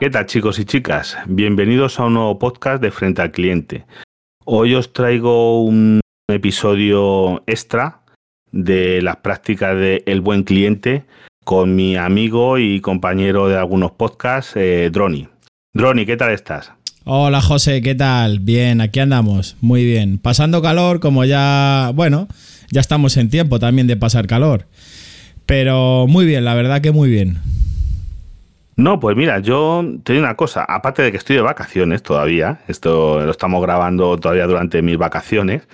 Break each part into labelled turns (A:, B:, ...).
A: ¿Qué tal chicos y chicas? Bienvenidos a un nuevo podcast de Frente al Cliente. Hoy os traigo un episodio extra de las prácticas de El Buen Cliente con mi amigo y compañero de algunos podcasts, eh, Droni. Droni, ¿qué tal estás?
B: Hola José, ¿qué tal? Bien, aquí andamos, muy bien. Pasando calor, como ya, bueno, ya estamos en tiempo también de pasar calor. Pero muy bien, la verdad que muy bien.
A: No, pues mira, yo te digo una cosa, aparte de que estoy de vacaciones todavía, esto lo estamos grabando todavía durante mis vacaciones,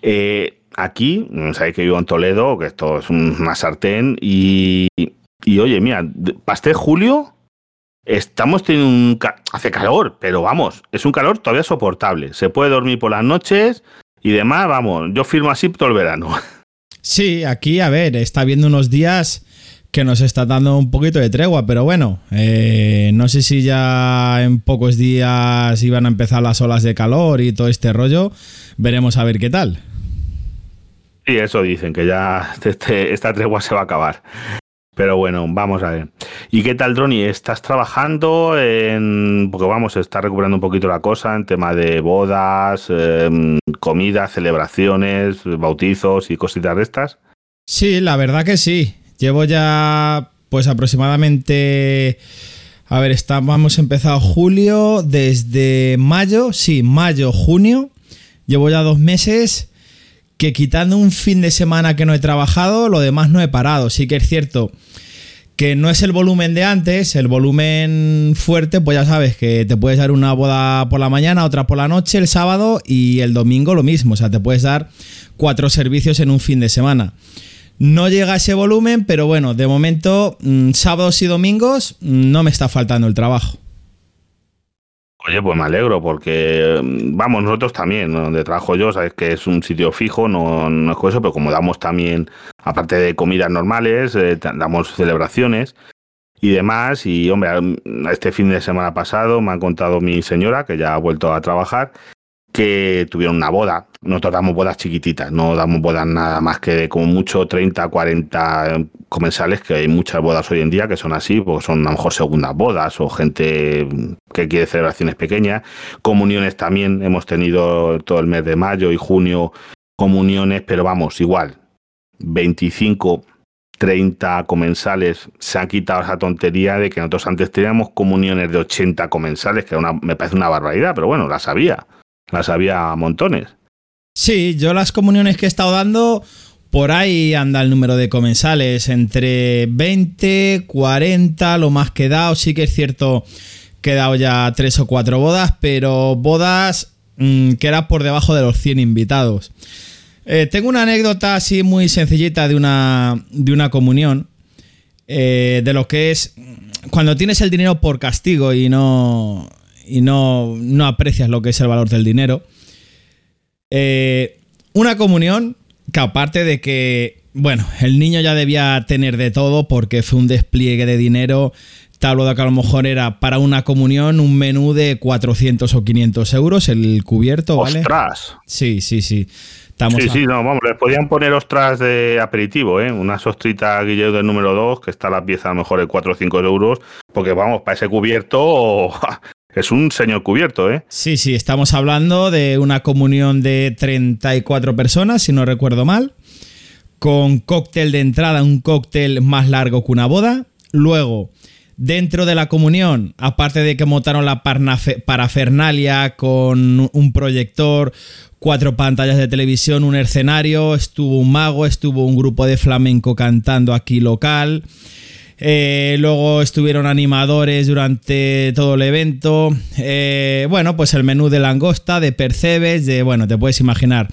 A: eh, aquí, sabéis que vivo en Toledo, que esto es una sartén, y, y oye, mira, pasé julio, estamos teniendo un... hace calor, pero vamos, es un calor todavía soportable, se puede dormir por las noches y demás, vamos, yo firmo así todo el verano.
B: Sí, aquí, a ver, está viendo unos días que nos está dando un poquito de tregua, pero bueno, eh, no sé si ya en pocos días iban a empezar las olas de calor y todo este rollo, veremos a ver qué tal.
A: Sí, eso dicen, que ya este, esta tregua se va a acabar. Pero bueno, vamos a ver. ¿Y qué tal, Droni? ¿Estás trabajando en. Porque vamos, está recuperando un poquito la cosa en tema de bodas, em, comidas, celebraciones, bautizos y cositas de estas?
B: Sí, la verdad que sí. Llevo ya, pues aproximadamente. A ver, estamos, hemos empezado julio, desde mayo, sí, mayo, junio. Llevo ya dos meses que quitando un fin de semana que no he trabajado, lo demás no he parado. Sí que es cierto que no es el volumen de antes, el volumen fuerte, pues ya sabes que te puedes dar una boda por la mañana, otra por la noche, el sábado y el domingo lo mismo, o sea, te puedes dar cuatro servicios en un fin de semana. No llega ese volumen, pero bueno, de momento, mm, sábados y domingos mm, no me está faltando el trabajo.
A: Oye, pues me alegro porque, mm, vamos, nosotros también, donde trabajo yo, sabes que es un sitio fijo, no, no es eso, pero como damos también, aparte de comidas normales, eh, damos celebraciones y demás. Y, hombre, este fin de semana pasado me ha contado mi señora, que ya ha vuelto a trabajar, que tuvieron una boda. Nosotros damos bodas chiquititas, no damos bodas nada más que de como mucho 30, 40 comensales, que hay muchas bodas hoy en día que son así, porque son a lo mejor segundas bodas o gente que quiere celebraciones pequeñas. Comuniones también hemos tenido todo el mes de mayo y junio comuniones, pero vamos, igual, 25, 30 comensales, se ha quitado esa tontería de que nosotros antes teníamos comuniones de 80 comensales, que me parece una barbaridad, pero bueno, las había. Las había montones.
B: Sí, yo las comuniones que he estado dando, por ahí anda el número de comensales, entre 20, 40, lo más que he dado. Sí que es cierto que he dado ya tres o cuatro bodas, pero bodas mm, que era por debajo de los 100 invitados. Eh, tengo una anécdota así muy sencillita de una, de una comunión, eh, de lo que es cuando tienes el dinero por castigo y no, y no, aprecias lo que es el valor del dinero. Eh, una comunión que aparte de que, bueno, el niño ya debía tener de todo porque fue un despliegue de dinero, tal de que a lo mejor era para una comunión un menú de 400 o 500 euros el cubierto, ¿vale?
A: ¡Ostras!
B: Sí, sí, sí.
A: sí, sí, no, vamos, les podían poner ostras de aperitivo, ¿eh? Una sostrita Guilleo del número 2, que está la pieza a lo mejor de 4 o 5 euros, porque vamos, para ese cubierto Es un señor cubierto, ¿eh?
B: Sí, sí, estamos hablando de una comunión de 34 personas, si no recuerdo mal, con cóctel de entrada, un cóctel más largo que una boda. Luego, dentro de la comunión, aparte de que montaron la parafernalia con un proyector, cuatro pantallas de televisión, un escenario, estuvo un mago, estuvo un grupo de flamenco cantando aquí local. Eh, luego estuvieron animadores durante todo el evento. Eh, bueno, pues el menú de langosta, de percebes, de, bueno, te puedes imaginar.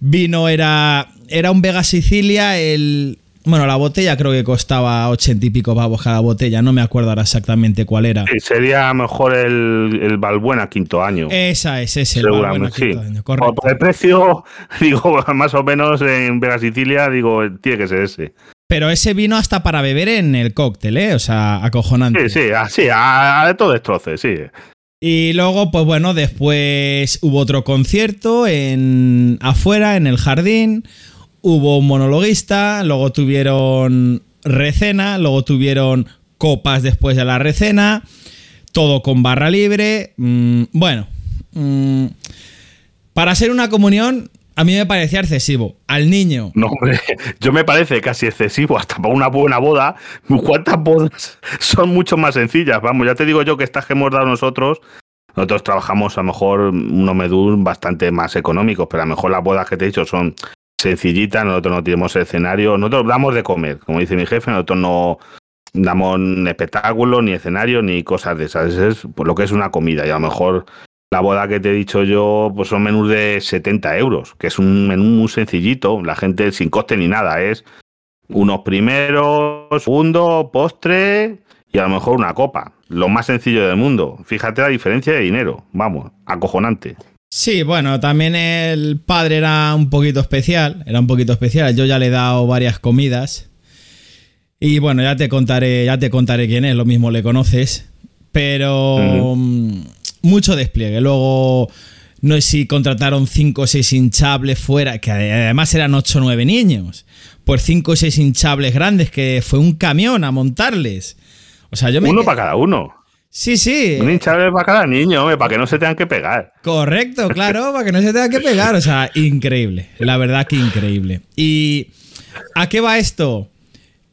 B: Vino era, era un Vega Sicilia, el... Bueno, la botella creo que costaba ochenta y pico pavos cada botella, no me acuerdo ahora exactamente cuál era.
A: Sí, sería mejor el, el Balbuena quinto año.
B: Esa es, ese, el Balbuena quinto año, correcto.
A: Por el precio, digo, más o menos en Vega Sicilia, digo, tiene que ser ese.
B: Pero ese vino hasta para beber en el cóctel, ¿eh? O sea, acojonante.
A: Sí, sí, así, a, todo destroce, sí.
B: Y luego, pues bueno, después hubo otro concierto en afuera, en el jardín. Hubo un monologuista, luego tuvieron recena, luego tuvieron copas después de la recena. todo con barra libre. Mm, bueno, mm, para ser una comunión, a mí me parecía excesivo. Al niño.
A: No, hombre, yo me parece casi excesivo hasta para una buena boda. ¿Cuántas bodas son mucho más sencillas? Vamos, ya te digo yo que estas que hemos dado nosotros, nosotros trabajamos a lo mejor unos medul bastante más económicos, pero a lo mejor las bodas que te he dicho son sencillitas, nosotros no tenemos escenario, nosotros damos de comer, como dice mi jefe, nosotros no damos espectáculo, ni escenario, ni cosas de esas, es lo que es una comida y a lo mejor la boda que te he dicho yo, pues son menús de 70 euros, que es un menú muy sencillito, la gente sin coste ni nada, es unos primeros, segundo, postre y a lo mejor una copa. Lo más sencillo del mundo. Fíjate la diferencia de dinero. Vamos, acojonante.
B: Sí, bueno, también el padre era un poquito especial, era un poquito especial. Yo ya le he dado varias comidas. Y bueno, ya te contaré, ya te contaré quién es, lo mismo le conoces. Pero mucho despliegue. Luego, no sé si contrataron 5 o 6 hinchables fuera, que además eran 8 o 9 niños. Por 5 o 6 hinchables grandes, que fue un camión a montarles. O sea, yo
A: Uno para cada uno.
B: Sí, sí.
A: Un hinchable para cada niño, para que no se tengan que pegar.
B: Correcto, claro, para que no se tengan que pegar. O sea, increíble. La verdad que increíble. ¿Y a qué va esto?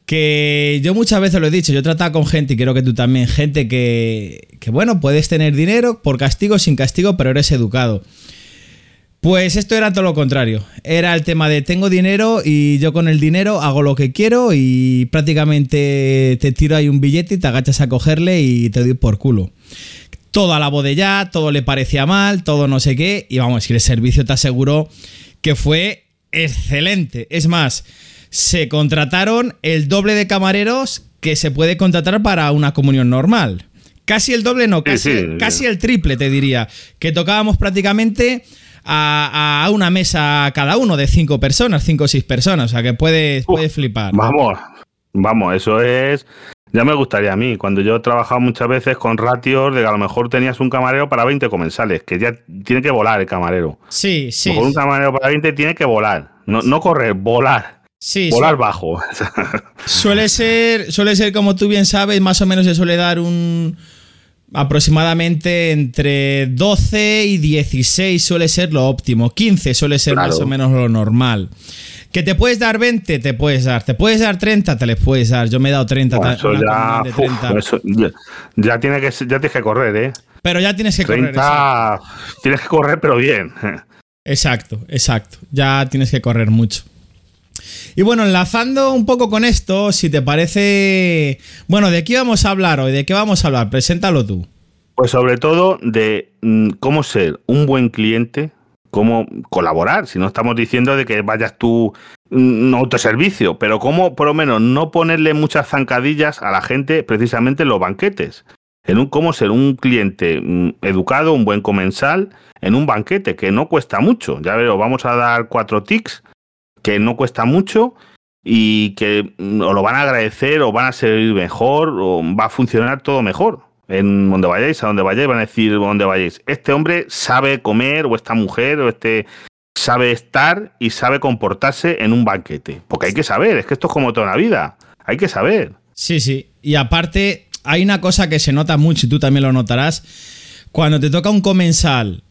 B: Que yo muchas veces lo he dicho, yo he tratado con gente, y creo que tú también, gente que, que, bueno, puedes tener dinero por castigo, sin castigo, pero eres educado. Pues esto era todo lo contrario. Era el tema de tengo dinero y yo con el dinero hago lo que quiero y prácticamente te tiro ahí un billete y te agachas a cogerle y te doy por culo. Todo a la bodella, todo le parecía mal, todo no sé qué. Y vamos, que el servicio te aseguró que fue excelente. Es más, se contrataron el doble de camareros que se puede contratar para una comunión normal. Casi el doble, no, casi, casi el triple, te diría. Que tocábamos prácticamente a, una mesa cada uno de cinco personas, cinco o seis personas. O sea que puedes, flipar.
A: Vamos, vamos, eso es. Ya me gustaría a mí, cuando yo he trabajado muchas veces con ratios de que a lo mejor tenías un camarero para 20 comensales, que ya tiene que volar el camarero.
B: Sí, sí.
A: un camarero para 20 tiene que volar, no, no correr, volar.
B: Sí,
A: Volar bajo.
B: Suele ser, suele ser, como tú bien sabes, más o menos se suele dar un aproximadamente entre 12 y 16 suele ser lo óptimo. 15 suele ser más o menos lo normal. Que te puedes dar 20, te puedes dar. Te puedes dar 30, te les puedes dar. Yo me he dado 30.
A: eso, ya, ya, tiene que, ya tienes que correr, ¿eh?
B: Pero ya tienes que correr.
A: Tienes que correr, pero bien.
B: Exacto, exacto. Ya tienes que correr mucho. Y bueno, enlazando un poco con esto, si te parece. Bueno, ¿de qué vamos a hablar hoy? ¿De qué vamos a hablar? Preséntalo tú.
A: Pues sobre todo de mm, cómo ser un buen cliente, cómo colaborar. Si no estamos diciendo de que vayas tú un mm, autoservicio, pero cómo por lo menos no ponerle muchas zancadillas a la gente precisamente en los banquetes. En un cómo ser un cliente mm, educado, un buen comensal en un banquete, que no cuesta mucho. Ya veo, vamos a dar cuatro tics que no cuesta mucho y que o lo van a agradecer o van a servir mejor o va a funcionar todo mejor. En donde vayáis, a donde vayáis, van a decir donde vayáis. Este hombre sabe comer o esta mujer o este sabe estar y sabe comportarse en un banquete. Porque hay que saber, es que esto es como toda la vida. Hay que saber.
B: Sí, sí. Y aparte, hay una cosa que se nota mucho y tú también lo notarás. Cuando te toca un comensal,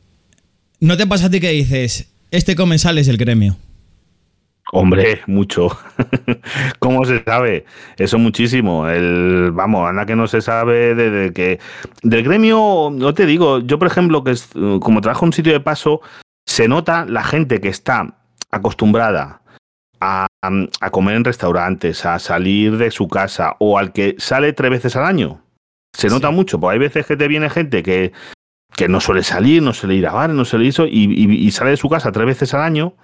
B: ¿no te pasa a ti que dices, este comensal es el gremio?
A: Hombre, mucho. ¿Cómo se sabe? Eso muchísimo. El, vamos, anda que no se sabe de, que del gremio, no te digo, yo por ejemplo, que es, como trabajo en un sitio de paso, se nota la gente que está acostumbrada a, a, comer en restaurantes, a salir de su casa o al que sale tres veces al año. Se nota mucho, porque hay veces que te viene gente que, que no suele salir, no suele ir a bares, no suele eso, y, y sale de su casa tres veces al año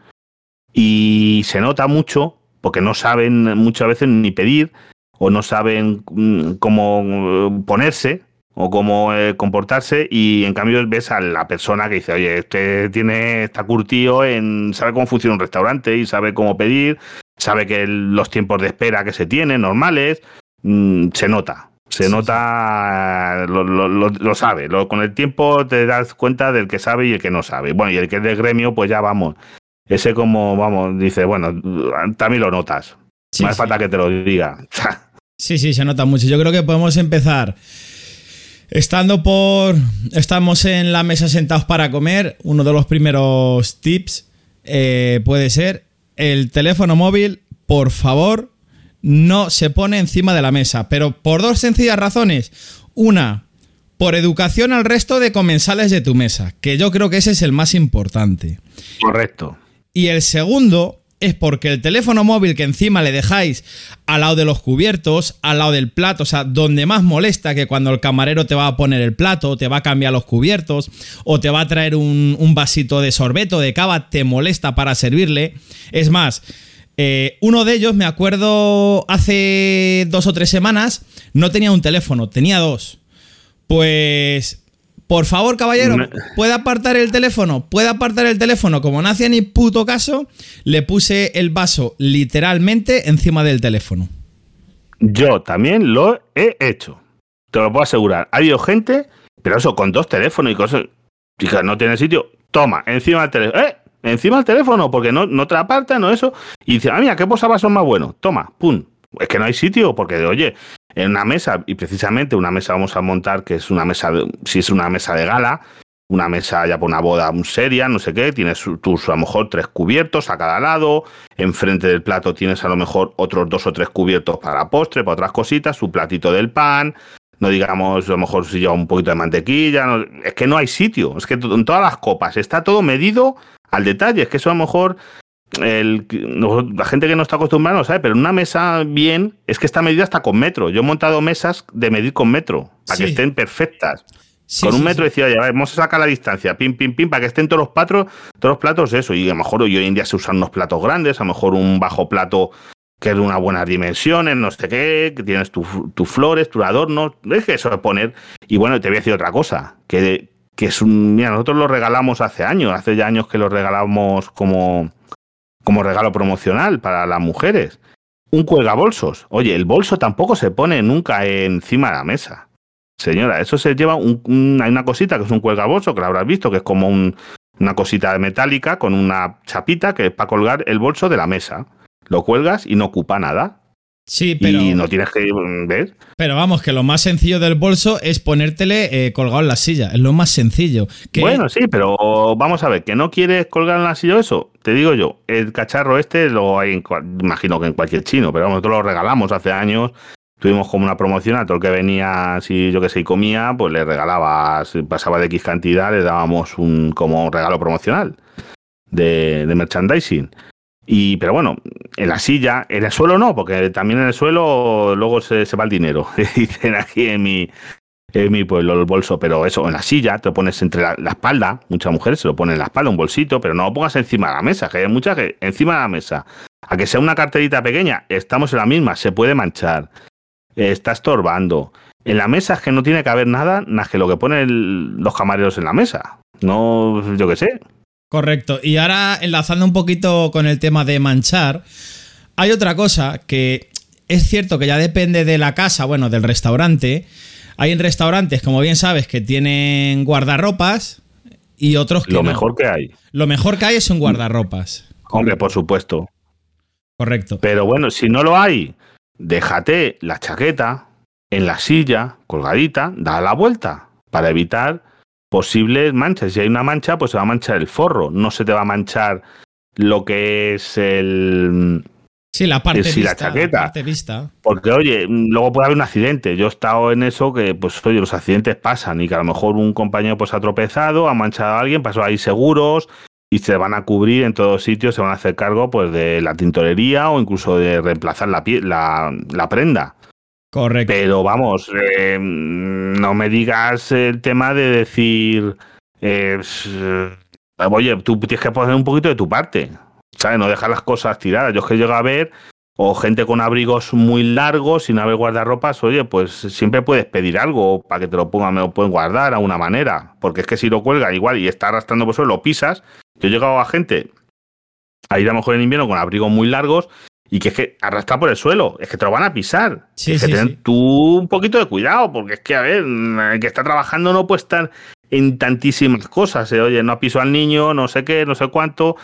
A: y se nota mucho porque no saben muchas veces ni pedir o no saben mm, cómo eh, ponerse o cómo eh, comportarse y en cambio ves a la persona que dice, oye, este tiene, está curtido en, sabe cómo funciona un restaurante y sabe cómo pedir, sabe que los tiempos de espera que se tienen normales, mm, se nota, se nota, lo, lo, lo, sabe, con el tiempo te das cuenta del que sabe y el que no sabe. Bueno, y el que es del gremio, pues ya vamos, ese como, vamos, dice, bueno, también lo notas. Más falta que te lo diga.
B: sí, sí, se nota mucho. Yo creo que podemos empezar Estando por. Estamos en la mesa sentados para comer. Uno de los primeros tips eh, puede ser: el teléfono móvil, por favor, no se pone encima de la mesa. Pero por dos sencillas razones. Una, por educación al resto de comensales de tu mesa, que yo creo que ese es el más importante.
A: Correcto.
B: Y el segundo es porque el teléfono móvil que encima le dejáis al lado de los cubiertos, al lado del plato, o sea, donde más molesta que cuando el camarero te va a poner el plato, te va a cambiar los cubiertos, o te va a traer un, vasito de sorbeto, de cava, te molesta para servirle. Es más, eh, uno de ellos, me acuerdo hace dos o tres semanas, no tenía un teléfono, tenía dos. Pues por favor, caballero, ¿puede apartar el teléfono? ¿Puede apartar el teléfono? Como no hacía ni puto caso, le puse el vaso literalmente encima del teléfono.
A: Yo también lo he hecho. Te lo puedo asegurar. Ha habido gente, pero eso, con dos teléfonos y cosas. Fíjate, no tiene sitio. Toma, encima del teléfono. ¡Eh! Encima del teléfono, porque no, no te aparta, no eso. Y dice, ah, mira, ¿qué posavasos más bueno? Toma, pum. Es que no hay sitio, porque, oye, en una mesa, y precisamente una mesa vamos a montar que es una mesa, de, si es una mesa de gala, una mesa ya por una boda seria, no sé qué, tienes tus a lo mejor tres cubiertos a cada lado, enfrente del plato tienes a lo mejor otros dos o tres cubiertos para postre, para otras cositas, su platito del pan, no digamos a lo mejor si lleva un poquito de mantequilla, es que no hay sitio, es que en todas las copas está todo medido al detalle, es que eso a lo mejor el, la gente que no está acostumbrada no sabe, pero una mesa bien es que está medida hasta con metro. Yo he montado mesas de medir con metro, para que estén perfectas. con un metro decía, ya vamos a sacar la distancia, pim, pim, pim, para que estén todos los platos, todos los platos, eso. Y a lo mejor hoy en día se usan unos platos grandes, a lo mejor un bajo plato que es de unas buenas dimensiones, no sé qué, que tienes tus flores, tus adornos, es que eso de poner. Y bueno, te voy a decir otra cosa, que, que es un. Mira, nosotros lo regalamos hace años, hace ya años que lo regalamos como como regalo promocional para las mujeres. Un cuelgabolsos. Oye, el bolso tampoco se pone nunca encima de la mesa. Señora, eso se lleva un, hay una cosita que es un cuelgabolso, que lo habrás visto, que es como una cosita metálica con una chapita que es para colgar el bolso de la mesa. Lo cuelgas y no ocupa nada.
B: Sí, pero.
A: Y no tienes que ver.
B: Pero vamos, que lo más sencillo del bolso es ponértele eh, colgado en la silla. Es lo más sencillo.
A: Bueno, sí, pero vamos a ver, que no quieres colgar en la silla eso. Te digo yo, el cacharro este lo hay, imagino que en cualquier chino, pero nosotros lo regalamos hace años. Tuvimos como una promoción a todo el que venía, si yo que sé, y comía, pues le regalabas, pasaba de X cantidad, le dábamos un como regalo promocional de, de merchandising. Y, pero bueno, en la silla, en el suelo no, porque también en el suelo luego se, va el dinero. Dicen aquí en mi, en mi pueblo el bolso, pero eso, en la silla, te lo pones entre la, espalda, muchas mujeres se lo ponen en la espalda, un bolsito, pero no lo pongas encima de la mesa, que hay muchas que encima de la mesa. A que sea una carterita pequeña, estamos en la misma, se puede manchar, está estorbando. En la mesa es que no tiene que haber nada más que lo que ponen los camareros en la mesa. No, yo qué sé.
B: Correcto. Y ahora enlazando un poquito con el tema de manchar, hay otra cosa que es cierto que ya depende de la casa, bueno, del restaurante. Hay en restaurantes, como bien sabes, que tienen guardarropas y otros que
A: Lo mejor que hay.
B: Lo mejor que hay es un guardarropas.
A: Hombre, por supuesto.
B: Correcto.
A: Pero bueno, si no lo hay, déjate la chaqueta en la silla, colgadita, da la vuelta para evitar posibles manchas. Si hay una mancha, pues se va a manchar el forro, no se te va a manchar lo que es el...
B: Sí, la parte,
A: vista, la chaqueta. Porque, oye, luego puede haber un accidente. Yo he estado en eso que, pues, oye, los accidentes pasan y que a lo mejor un compañero pues ha tropezado, ha manchado a alguien, pasó ahí seguros y se van a cubrir en todos sitios, se van a hacer cargo pues de la tintorería o incluso de reemplazar la, la, la prenda.
B: Correcto.
A: Pero vamos, eh, no me digas el tema de decir, eh, oye, tú tienes que poner un poquito de tu parte, ¿sabes? No dejar las cosas tiradas. Yo es que llego a ver, o gente con abrigos muy largos, sin haber guardarropas, oye, pues siempre puedes pedir algo para que te lo pongan, me lo pueden guardar a una manera. Porque es que si lo cuelga igual y está arrastrando por suelo, lo pisas. Yo he llegado a gente a ir a lo mejor en invierno con abrigos muy largos y que es que arrastra por el suelo, es que te lo van a pisar. Sí, es que tener tú un poquito de cuidado, porque es que, a ver, el que está trabajando no puede estar en tantísimas cosas. ¿eh? Oye, no piso al niño, no sé qué, no sé cuánto.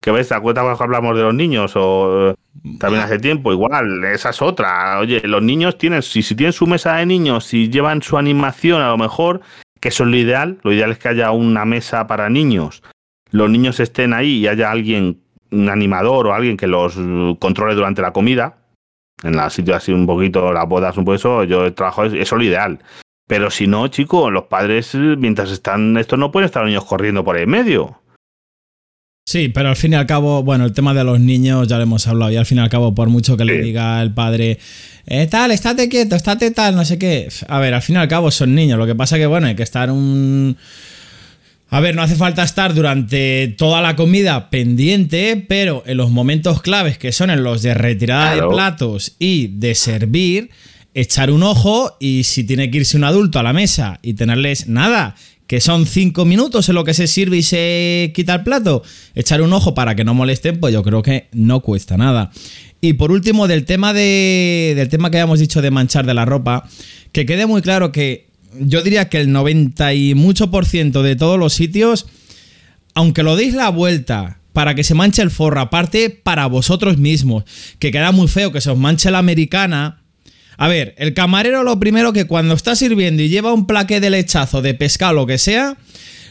A: que ves, ¿te acuerdas que hablamos de los niños? O eh, también hace tiempo, igual, esa es otra. Oye, los niños tienen, si, si tienen su mesa de niños, si llevan su animación, a lo mejor, que eso es lo ideal, lo ideal es que haya una mesa para niños, los niños estén ahí y haya alguien, un animador o alguien que los controle durante la comida. En la sitio así un poquito, las bodas, un poco eso, yo trabajo, eso es lo ideal. Pero si no, chicos, los padres, mientras están, estos no pueden estar los niños corriendo por ahí en medio.
B: Sí, pero al fin y al cabo, bueno, el tema de los niños ya lo hemos hablado y al fin y al cabo, por mucho que le diga el padre, eh, tal, estate quieto, estate tal, no sé qué. A ver, al fin y al cabo son niños. Lo que pasa que, bueno, hay que estar un... A ver, no hace falta estar durante toda la comida pendiente, pero en los momentos claves, que son en los de retirada de platos y de servir, echar un ojo y si tiene que irse un adulto a la mesa y tenerles nada, que son cinco minutos en lo que se sirve y se quita el plato, echar un ojo para que no molesten, pues yo creo que no cuesta nada. Y por último, del tema, de, del tema que habíamos dicho de manchar de la ropa, que quede muy claro que yo diría que el 90 y mucho por ciento de todos los sitios, aunque lo deis la vuelta para que se manche el forro, aparte para vosotros mismos, que queda muy feo que se os manche la americana, a ver, el camarero lo primero que cuando está sirviendo y lleva un plaque de lechazo de pescado lo que sea,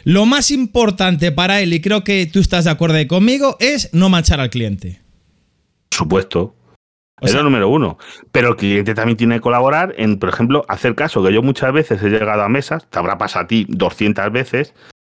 B: lo más importante para él, y creo que tú estás de acuerdo conmigo, es no manchar al cliente.
A: Supuesto. Es el número uno. Pero el cliente también tiene que colaborar en, por ejemplo, hacer caso, que yo muchas veces he llegado a mesas, te habrá pasado a ti 200 veces,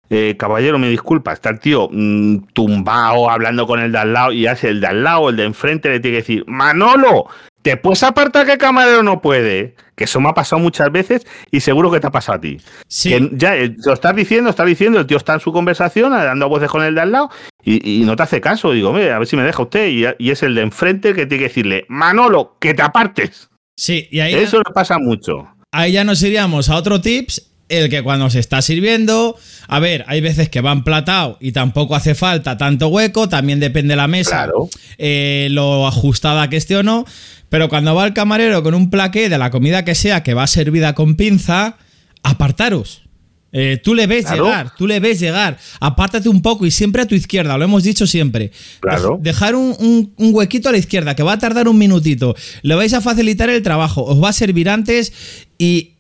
A: eh, caballero, me disculpa, está el tío mm, tumbado hablando con el de al lado y hace el de al lado, el de enfrente le tiene que decir, Manolo, ¿Te puedes apartar que el camarero no puede? Que eso me ha pasado muchas veces y seguro que te ha pasado a ti.
B: Sí.
A: Que ya eh, lo estás diciendo, estás diciendo, el tío está en su conversación, dando voces con el de al lado y, no te hace caso. Digo, a ver si me deja usted. Y, es el de enfrente que tiene que decirle, Manolo, que te apartes.
B: Sí, y ahí.
A: Eso le pasa mucho.
B: Ahí ya nos iríamos a otro tips el que cuando se está sirviendo, a ver, hay veces que van platado y tampoco hace falta tanto hueco, también depende de la mesa,
A: claro.
B: eh, lo ajustada que esté o no, pero cuando va el camarero con un plaqué de la comida que sea que va servida con pinza, apartaros. Eh, tú le ves llegar, tú le ves llegar. Apártate un poco y siempre a tu izquierda, lo hemos dicho siempre.
A: Claro.
B: Dejar un, huequito a la izquierda que va a tardar un minutito. Le vais a facilitar el trabajo, os va a servir antes y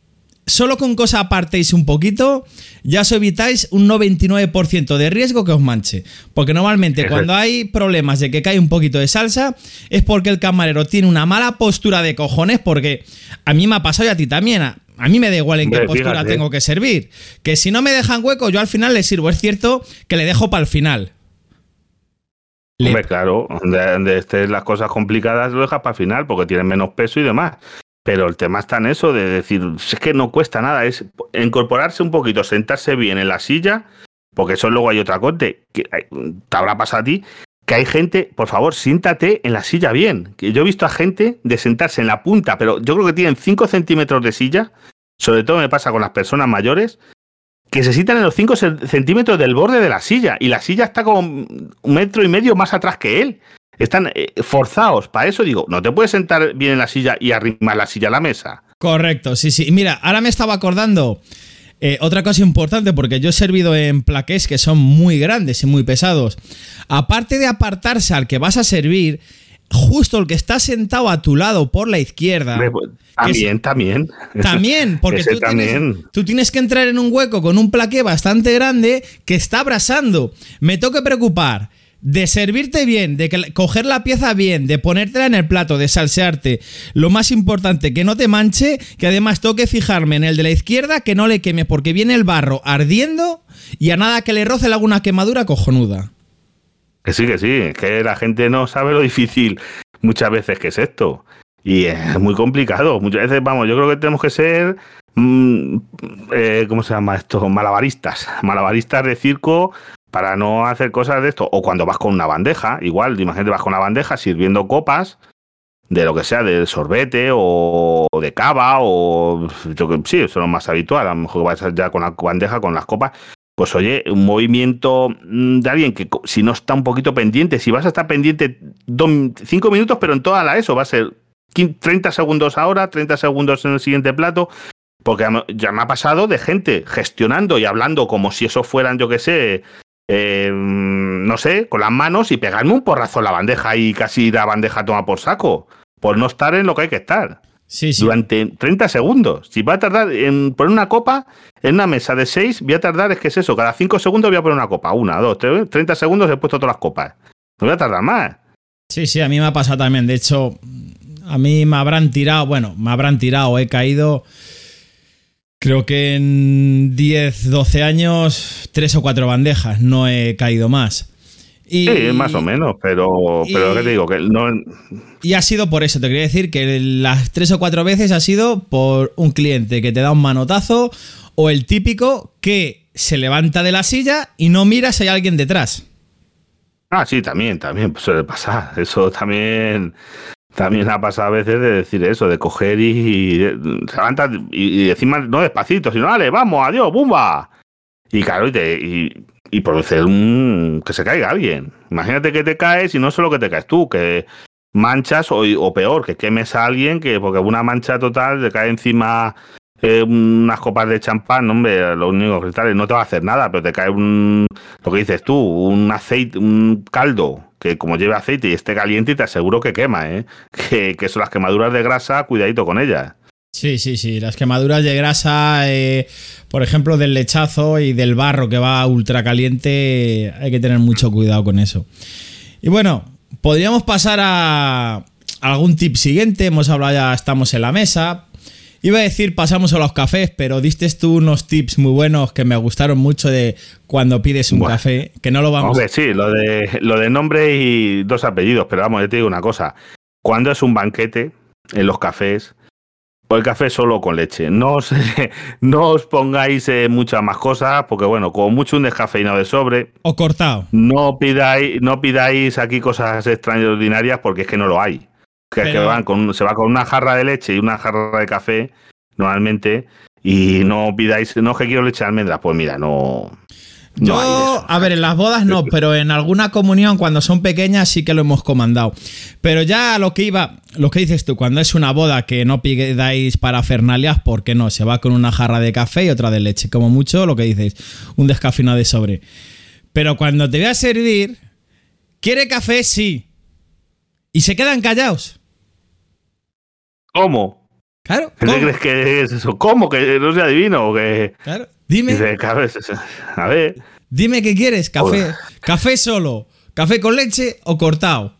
B: solo con cosa apartéis un poquito, ya os evitáis un 99% de riesgo que os manche. Porque normalmente cuando hay problemas de que cae un poquito de salsa, es porque el camarero tiene una mala postura de cojones, porque a mí me ha pasado y a ti también. A, mí me da igual en qué postura tengo que servir. Que si no me dejan hueco, yo al final le sirvo. Es cierto que le dejo para el final.
A: Hombre, claro, donde, estés las cosas complicadas lo dejas para el final porque tienen menos peso y demás. Pero el tema está en eso de decir, es que no cuesta nada, es incorporarse un poquito, sentarse bien en la silla, porque eso luego hay otra cosa, que te habrá pasado a ti, que hay gente, por favor, siéntate en la silla bien. Que yo he visto a gente de sentarse en la punta, pero yo creo que tienen 5 centímetros de silla, sobre todo me pasa con las personas mayores, que se sientan en los 5 centímetros del borde de la silla, y la silla está como un metro y medio más atrás que él. Están eh, forzados para eso. Digo, no te puedes sentar bien en la silla y arrimar la silla a la mesa.
B: Correcto, sí, sí. Mira, ahora me estaba acordando eh, otra cosa importante, porque yo he servido en plaqués que son muy grandes y muy pesados. Aparte de apartarse al que vas a servir, justo el que está sentado a tu lado por la izquierda.
A: También, también.
B: También, porque tú, Tienes, tú, Tienes, que entrar en un hueco con un plaqué bastante grande que está abrasando. Me toca preocupar de servirte bien, de coger la pieza bien, de ponértela en el plato, de salsearte. Lo más importante, que no te manche, que además tengo que fijarme en el de la izquierda, que no le queme, porque viene el barro ardiendo y a nada que le roce alguna quemadura cojonuda.
A: Que sí, que sí, que la gente no sabe lo difícil muchas veces que es esto. Y es muy complicado. Muchas veces, vamos, yo creo que tenemos que ser mm, eh, ¿cómo se llama esto? Malabaristas. Malabaristas de circo para no hacer cosas de esto. O cuando vas con una bandeja, igual, imagínate, vas con una bandeja sirviendo copas de lo que sea, de sorbete o de cava o yo que sí, eso es lo más habitual. A lo mejor vas ya con la bandeja, con las copas. Pues oye, un movimiento mm, de alguien que si no está un poquito pendiente, si vas a estar pendiente cinco minutos, pero en toda la eso va a ser 30 segundos ahora, 30 segundos en el siguiente plato, porque ya me ha pasado de gente gestionando y hablando como si eso fueran, yo que sé, eh, no sé, con las manos y pegarme un porrazo en la bandeja y casi la bandeja toma por saco. Por no estar en lo que hay que estar.
B: Sí, sí.
A: Durante 30 segundos. Si va a tardar en poner una copa en una mesa de 6, voy a tardar, es que es eso, cada 5 segundos voy a poner una copa. Una, dos, tres, 30 segundos he puesto todas las copas. No voy a tardar más.
B: Sí, sí, a mí me ha pasado también. De hecho, a mí me habrán tirado, bueno, me habrán tirado, he caído Creo que en 10, 12 años, tres o cuatro bandejas, no he caído más.
A: Y, sí, más o menos, pero, pero ¿qué te digo? Que no...
B: Y ha sido por eso, te quería decir que las tres o cuatro veces ha sido por un cliente que te da un manotazo o el típico que se levanta de la silla y no mira si hay alguien detrás.
A: Ah, sí, también, también suele pasar. Eso también también ha pasado a veces de decir eso, de coger y, se levanta y, encima no despacito, sino dale, vamos, adiós, bumba. Y claro, y, te, y, y producir un que se caiga alguien. Imagínate que te caes y no solo que te caes tú, que manchas o, o peor, que quemes a alguien que porque una mancha total te cae encima eh, unas copas de champán, hombre, los únicos cristales no te va a hacer nada, pero te cae un, lo que dices tú, un aceite, un caldo que como lleve aceite y esté caliente, y te aseguro que quema, ¿eh? Que, son las quemaduras de grasa, cuidadito con ellas.
B: Sí, sí, sí. Las quemaduras de grasa, eh, por ejemplo, del lechazo y del barro que va ultra caliente, hay que tener mucho cuidado con eso. Y bueno, podríamos pasar a algún tip siguiente. Hemos hablado ya, estamos en la mesa. Iba a decir pasamos a los cafés, pero diste tú unos tips muy buenos que me gustaron mucho de cuando pides un café, que no lo vamos
A: a... sí, lo de, lo de nombre y dos apellidos, pero vamos, yo te digo una cosa. Cuando es un banquete en los cafés, o el café solo con leche. No os, no os pongáis eh, muchas más cosas, porque bueno, como mucho un descafeinado de sobre.
B: O cortado.
A: No pidáis, no pidáis aquí cosas extraordinarias porque es que no lo hay que, van con, se va con una jarra de leche y una jarra de café, normalmente, y no pidáis, no que quiero leche de almendras, pues mira, no.
B: Yo, a ver, en las bodas no, pero en alguna comunión, cuando son pequeñas, sí que lo hemos comandado. Pero ya lo que iba, lo que dices tú, cuando es una boda que no pidáis para fernalias, ¿por qué no? Se va con una jarra de café y otra de leche, como mucho lo que dices, un descafeinado de sobre. Pero cuando te voy a servir, ¿quiere café? Sí. Y se quedan callados.
A: ¿Cómo?
B: Claro.
A: ¿Qué crees que es eso? ¿Cómo? ¿Que no se adivino? Que...
B: Claro. Dime.
A: a ver.
B: Dime qué quieres. Café. Café solo. ¿Café con leche o cortado?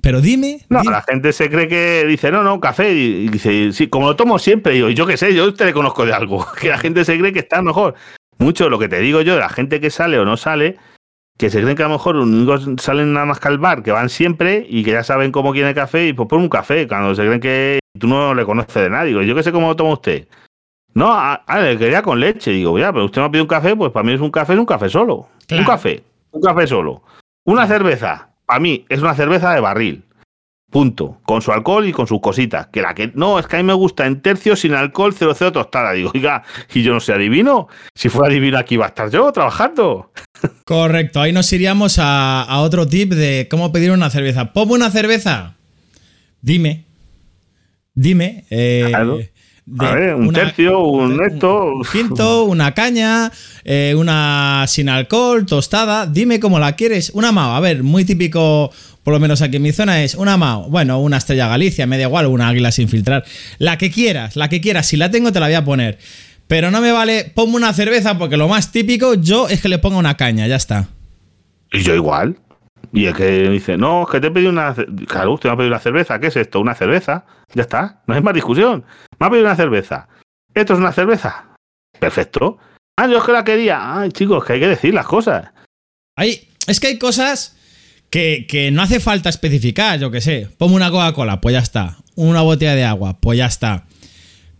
B: Pero dime.
A: No, la gente se cree que dice, no, no, café. Y dice, sí, como lo tomo siempre. Y yo qué sé, yo te conozco de algo. Que la gente se cree que está mejor. Mucho lo que te digo yo, la gente que sale o no sale, que se creen que a lo mejor únicos salen nada más que al bar, que van siempre y que ya saben cómo quiere café y pues pon un café, cuando se creen que tú no le conoces de nada. Digo, yo qué sé cómo lo toma usted. No, le quería con leche. Digo, ya, pero usted me ha pedido un café, pues para mí es un café, es un café solo. Un café, un café solo. Una cerveza, para mí es una cerveza de barril. Punto. Con su alcohol y con sus cositas. Que la que. No, es que a mí me gusta en tercio, sin alcohol, 00 tostada. Digo, oiga, y yo no sé adivino. Si fuera adivino aquí va a estar yo trabajando.
B: Correcto, ahí nos iríamos a, otro tip de cómo pedir una cerveza. ¿Pongo una cerveza? Dime. Dime. Eh,
A: un tercio, un esto.
B: Un quinto, una caña, eh, una sin alcohol, tostada. Dime cómo la quieres. Una mao. A ver, muy típico, por lo menos aquí en mi zona, es una mao. Bueno, una estrella Galicia, media igual, una águila sin filtrar. La que quieras, la que quieras. Si la tengo, te la voy a poner. Pero no me vale, pongo una cerveza porque lo más típico yo es que le ponga una caña, ya está.
A: Y yo igual. Y el que dice, no, es que te he pedido una. Claro, usted me ha pedido una cerveza. ¿Qué es esto? ¿Una cerveza? Ya está. No hay más discusión. Me ha pedido una cerveza. ¿Esto es una cerveza? Perfecto. Ah, yo es que la quería. Ay, chicos, que hay que decir las cosas.
B: Hay, es que hay cosas que, que no hace falta especificar, yo qué sé. Pongo una Coca-Cola, pues ya está. Una botella de agua, pues ya está.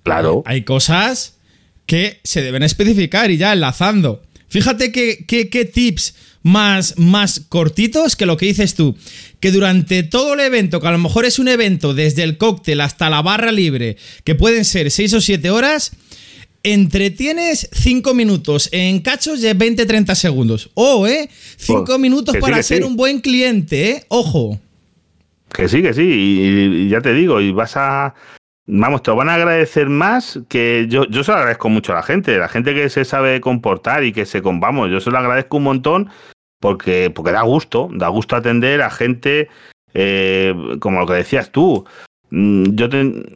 A: Claro.
B: Hay cosas que se deben especificar y ya enlazando. Fíjate qué tips más, más cortitos que lo que dices tú. Que durante todo el evento, que a lo mejor es un evento desde el cóctel hasta la barra libre, que pueden ser 6 o 7 horas, entretienes 5 minutos en cachos de 20-30 segundos. Oh, ¿eh? 5 pues, minutos para ser un buen cliente, ¿eh? Ojo.
A: Que sí, que sí. y, ya te digo, y vas a Vamos, te van a agradecer más que yo, yo se lo agradezco mucho a la gente, la gente que se sabe comportar y que se, vamos, yo se lo agradezco un montón porque, porque da gusto, da gusto atender a gente, eh, como lo que decías tú, mm, yo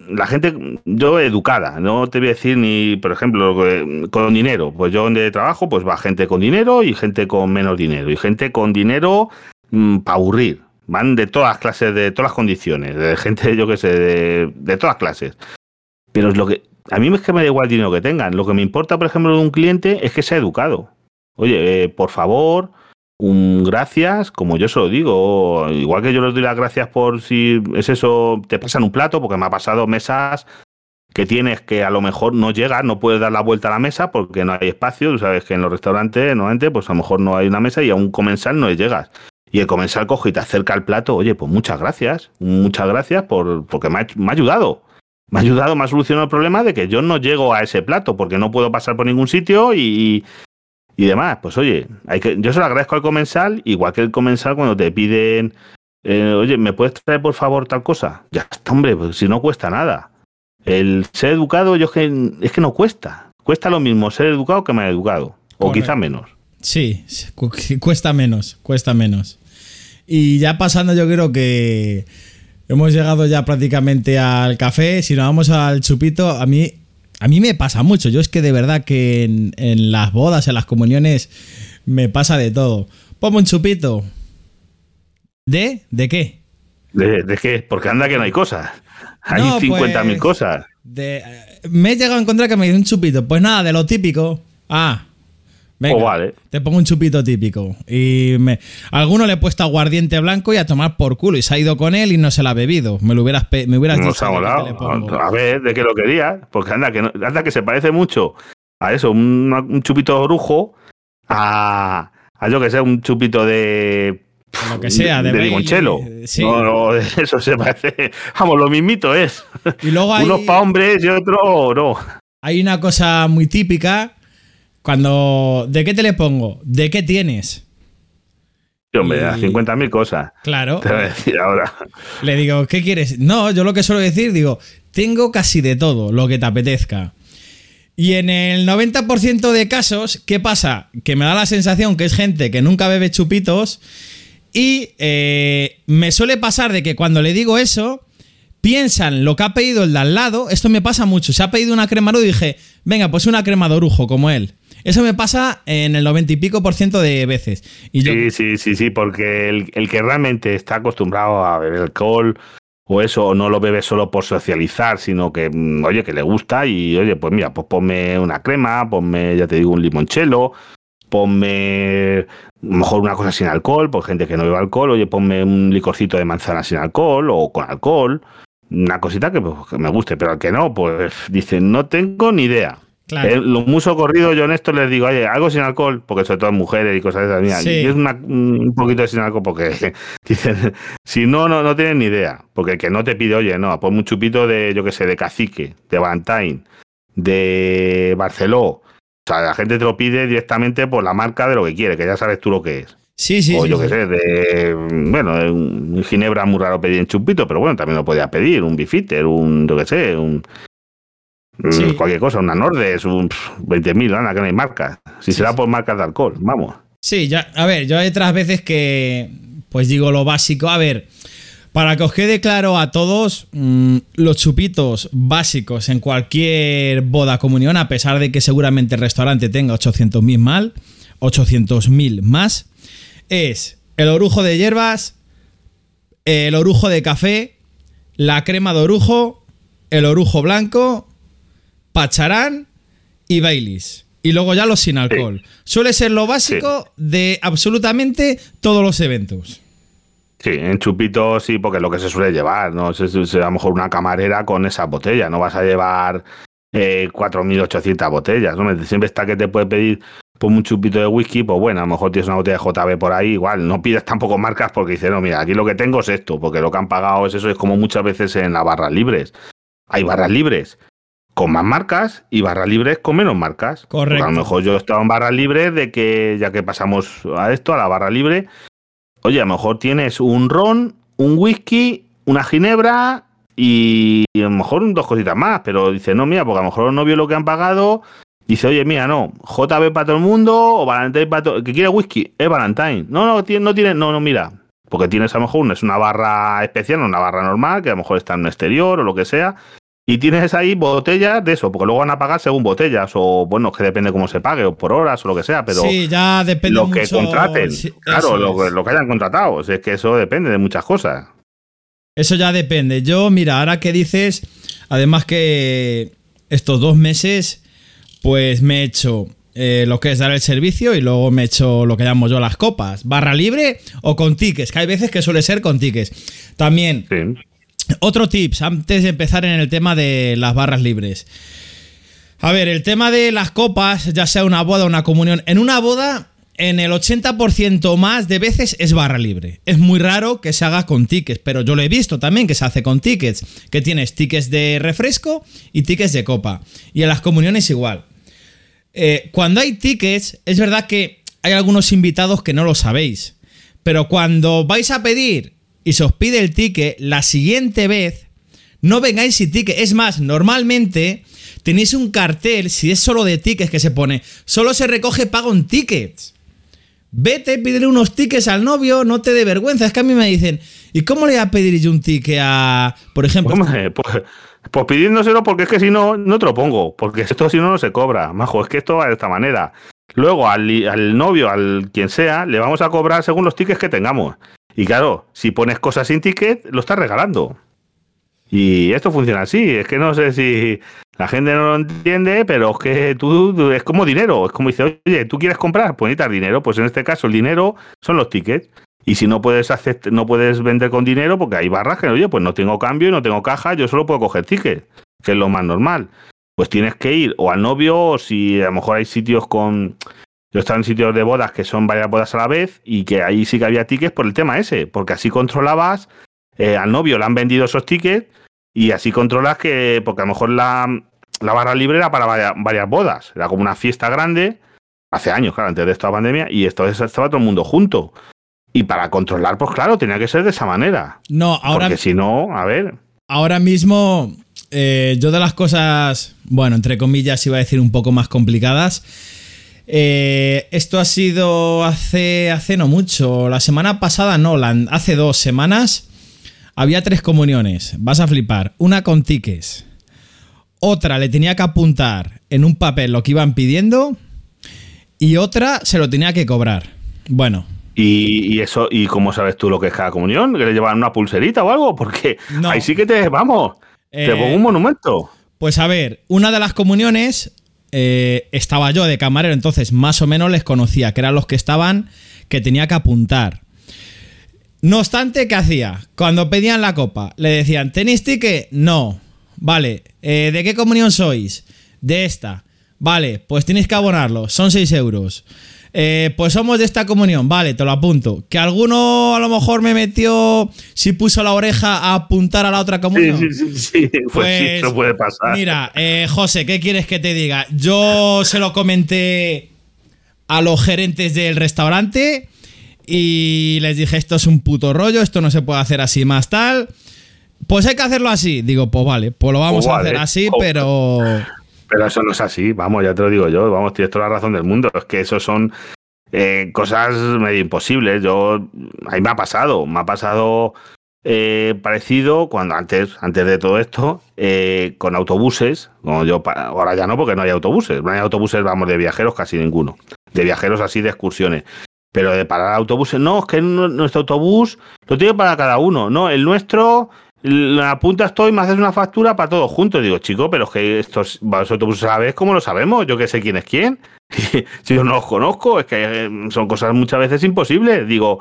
A: la gente, yo educada, no te voy a decir ni, por ejemplo, con dinero, pues yo donde trabajo, pues va gente con dinero y gente con menos dinero, y gente con dinero mm, para aburrir, van de todas las clases, de todas las condiciones, de gente, yo qué sé, de, de todas clases. Pero es lo que, a mí es que me da igual el dinero que tengan, lo que me importa, por ejemplo, de un cliente es que sea educado. Oye, eh, por favor, un gracias, como yo se lo digo, igual que yo les doy las gracias por si es eso, te pasan un plato, porque me ha pasado mesas que tienes que a lo mejor no llegas, no puedes dar la vuelta a la mesa porque no hay espacio, tú sabes que en los restaurantes normalmente pues a lo mejor no hay una mesa y a un comensal no le llegas. Y el comensal coge y te acerca el plato, oye, pues muchas gracias, muchas gracias por, porque me ha, me ha ayudado. Me ha ayudado, me ha solucionado el problema de que yo no llego a ese plato porque no puedo pasar por ningún sitio y, y demás. Pues oye, hay que, yo se lo agradezco al comensal, igual que el comensal cuando te piden, eh, oye, ¿me puedes traer por favor tal cosa? Ya está, hombre, pues si no cuesta nada. El ser educado, yo es que, es que no cuesta. Cuesta lo mismo ser educado que mal educado. O quizá menos.
B: Sí, cuesta menos, cuesta menos. Y ya pasando, yo creo que hemos llegado ya prácticamente al café. Si nos vamos al chupito, a mí a mí me pasa mucho. Yo es que de verdad que en, las bodas, en las comuniones, me pasa de todo. Pongo un chupito. ¿De? ¿De qué?
A: ¿De, qué? Porque anda que no hay cosas. Hay 50.000 pues, cosas.
B: me he llegado a encontrar que me dice un chupito. Pues nada, de lo típico. Ah, Venga, Te pongo un chupito típico. Y me, alguno le he puesto aguardiente blanco y a tomar por culo. Y se ha ido con él y no se la ha bebido. Me lo hubieras, me hubieras dicho.
A: A ver, de qué lo quería. Porque anda que, anda que se parece mucho a eso, un, chupito brujo, a, a yo que sé, un chupito de
B: lo que sea, de,
A: de limonchelo. No, no, eso se parece. Vamos, lo mismito es. Y luego hay, Unos para hombres y otros no.
B: Hay una cosa muy típica cuando. ¿De qué te le pongo? ¿De qué tienes?
A: Yo hombre, a 50.000 cosas.
B: Claro.
A: Te voy a decir ahora.
B: Le digo, ¿qué quieres? No, yo lo que suelo decir, digo, tengo casi de todo, lo que te apetezca. Y en el 90% de casos, ¿qué pasa? Que me da la sensación que es gente que nunca bebe chupitos. Y eh, me suele pasar de que cuando le digo eso, piensan lo que ha pedido el de al lado. Esto me pasa mucho. Se ha pedido una crema y dije, venga, pues una crema de orujo como él. Eso me pasa en el noventa y pico por ciento de veces. Y
A: sí, sí, sí, sí, porque el, que realmente está acostumbrado a beber alcohol o eso, no lo bebe solo por socializar, sino que, mm, oye, que le gusta y, oye, pues mira, pues ponme una crema, ponme, ya te digo, un limonchelo, ponme mejor una cosa sin alcohol, por gente que no bebe alcohol, oye, ponme un licorcito de manzana sin alcohol o con alcohol, una cosita que, pues, que me guste, pero al que no, pues dice, no tengo ni idea. Claro. Eh, los musos corridos, yo honesto les digo, oye, algo sin alcohol, porque sobre todo mujeres y cosas de esas. Y es un poquito de sin alcohol porque dicen, si no, no, no tienen ni idea. Porque el que no te pide, oye, no, pon un chupito de, yo qué sé, de cacique, de Valentine, de Barceló. O sea, la gente te lo pide directamente por la marca de lo que quiere, que ya sabes tú lo que es.
B: Sí, sí.
A: O yo
B: qué
A: sé, de. Bueno, un ginebra muy raro pedir en chupito, pero bueno, también lo podía pedir, un bifiter, un, yo qué sé, un Mm, cualquier cosa, una Nordes, un 20.000, nada, que no hay marca. Si será por marcas de alcohol, vamos.
B: Sí, ya, a ver, yo hay otras veces que, pues digo lo básico. A ver, para que os quede claro a todos, mm, los chupitos básicos en cualquier boda comunión, a pesar de que seguramente el restaurante tenga 800.000 mal, 800.000 más, es el orujo de hierbas, el orujo de café, la crema de orujo, el orujo blanco Pacharán y Baileys. Y luego ya los sin alcohol. Suele ser lo básico de absolutamente todos los eventos.
A: Sí, en chupitos sí, porque es lo que se suele llevar, ¿no? Es, a lo mejor una camarera con esa botella, no vas a llevar eh, 4.800 botellas, ¿no? Siempre está que te puede pedir pues, un chupito de whisky, pues bueno, a lo mejor tienes una botella de JB por ahí, igual, no pides tampoco marcas porque dices, no, mira, aquí lo que tengo es esto, porque lo que han pagado es eso, es como muchas veces en las barras libres. Hay barras libres con más marcas y barras libres con menos marcas.
B: Correcto.
A: a lo mejor yo he estado en barras libres de que, ya que pasamos a esto, a la barra libre, oye, a lo mejor tienes un ron, un whisky, una ginebra y a lo mejor dos cositas más, pero dice, no, mira, porque a lo mejor los novios lo que han pagado Dice, oye, mira, no, JB para todo el mundo o Valentine para todo. El que quiere whisky es Valentine. No, no, tiene, no tiene, no, no, mira. Porque tienes a lo mejor es una barra especial, una barra normal, que a lo mejor está en un exterior o lo que sea. Y tienes ahí botellas de eso, porque luego van a pagar según botellas, o bueno, que depende cómo se pague, o por horas, o lo que sea, pero
B: sí, ya depende
A: lo que contraten, claro, lo, lo, que hayan contratado, es que eso depende de muchas cosas.
B: Eso ya depende. Yo, mira, ahora que dices, además que estos dos meses, pues me he hecho eh, lo que es dar el servicio y luego me he hecho lo que llamo yo las copas. Barra libre o con tickets, que hay veces que suele ser con tickets. También, otro tips antes de empezar en el tema de las barras libres. A ver, el tema de las copas, ya sea una boda o una comunión. En una boda, en el 80% más de veces es barra libre. Es muy raro que se haga con tickets, pero yo lo he visto también que se hace con tickets. Que tienes tickets de refresco y tickets de copa. Y en las comuniones igual. Eh, cuando hay tickets, es verdad que hay algunos invitados que no lo sabéis. Pero cuando vais a pedir y se os pide el ticket, la siguiente vez no vengáis sin ticket. Es más, normalmente tenéis un cartel, si es solo de tickets, que se pone, solo se recoge pago en tickets. Vete, pídele unos tickets al novio, no te dé vergüenza. Es que a mí me dicen, ¿y cómo le voy a pedir yo un ticket a, por ejemplo...
A: pues, pues, pidiéndoselo porque es que si no, no te lo pongo. Porque esto si no, no se cobra. Majo, es que esto va de esta manera. Luego al, al novio, al quien sea, le vamos a cobrar según los tickets que tengamos. Y claro, si pones cosas sin ticket, lo estás regalando. Y esto funciona así. Es que no sé si la gente no lo entiende, pero es que tú es como dinero. Es como dice, oye, ¿tú quieres comprar? Pues necesitas dinero. Pues en este caso el dinero son los tickets. Y si no puedes hacer, no puedes vender con dinero, porque hay barras que, oye, pues no tengo cambio y no tengo caja, yo solo puedo coger tickets, que es lo más normal. Pues tienes que ir o al novio, o si a lo mejor hay sitios con yo he estado en sitios de bodas que son varias bodas a la vez y que ahí sí que había tickets por el tema ese, porque así controlabas, eh, al novio le han vendido esos tickets y así controlas que, porque a lo mejor la, barra libre era para varias, bodas, era como una fiesta grande, hace años, claro, antes de esta pandemia, y esto estaba todo el mundo junto. Y para controlar, pues claro, tenía que ser de esa manera.
B: No, ahora.
A: Porque si no, a ver.
B: Ahora mismo, eh, yo de las cosas, bueno, entre comillas, iba a decir un poco más complicadas eh, esto ha sido hace, hace no mucho. La semana pasada, no, hace dos semanas había tres comuniones. Vas a flipar. Una con tickets. Otra le tenía que apuntar en un papel lo que iban pidiendo. Y otra se lo tenía que cobrar. Bueno.
A: ¿Y, eso, y cómo sabes tú lo que es cada comunión? ¿Que le llevan una pulserita o algo? Porque ahí sí que te, vamos, te pongo un eh, monumento.
B: Pues a ver, una de las comuniones eh, estaba yo de camarero, entonces más o menos les conocía, que eran los que estaban que tenía que apuntar. No obstante, ¿qué hacía? Cuando pedían la copa, le decían, ¿tenéis ticket? No. Vale, eh, ¿de qué comunión sois? De esta. Vale, pues tenéis que abonarlo, son 6 euros. Eh, pues somos de esta comunión, vale, te lo apunto. Que alguno a lo mejor me metió, si puso la oreja a apuntar a la otra comunión.
A: Sí, sí, sí, pues, pues eso puede pasar.
B: Mira, eh, José, ¿qué quieres que te diga? Yo se lo comenté a los gerentes del restaurante y les dije, esto es un puto rollo, esto no se puede hacer así más tal. Pues hay que hacerlo así. Digo, pues vale, pues lo vamos a hacer así, pero...
A: Pero eso no es así, vamos, ya te lo digo yo, vamos, tienes toda la razón del mundo. Es que eso son eh, cosas medio imposibles. Yo, ahí me ha pasado, me ha pasado eh, parecido cuando antes, antes de todo esto, eh, con autobuses, como yo, ahora ya no, porque no hay autobuses, no hay autobuses, vamos, de viajeros casi ninguno, de viajeros así de excursiones. Pero de parar autobuses, no, es que nuestro autobús lo tiene para cada uno, no, el nuestro la punta estoy, me haces una factura para todos juntos. Digo, chico, pero es que estos vosotros sabéis cómo lo sabemos, yo que sé quién es quién. si yo no los conozco, es que eh, son cosas muchas veces imposibles. Digo,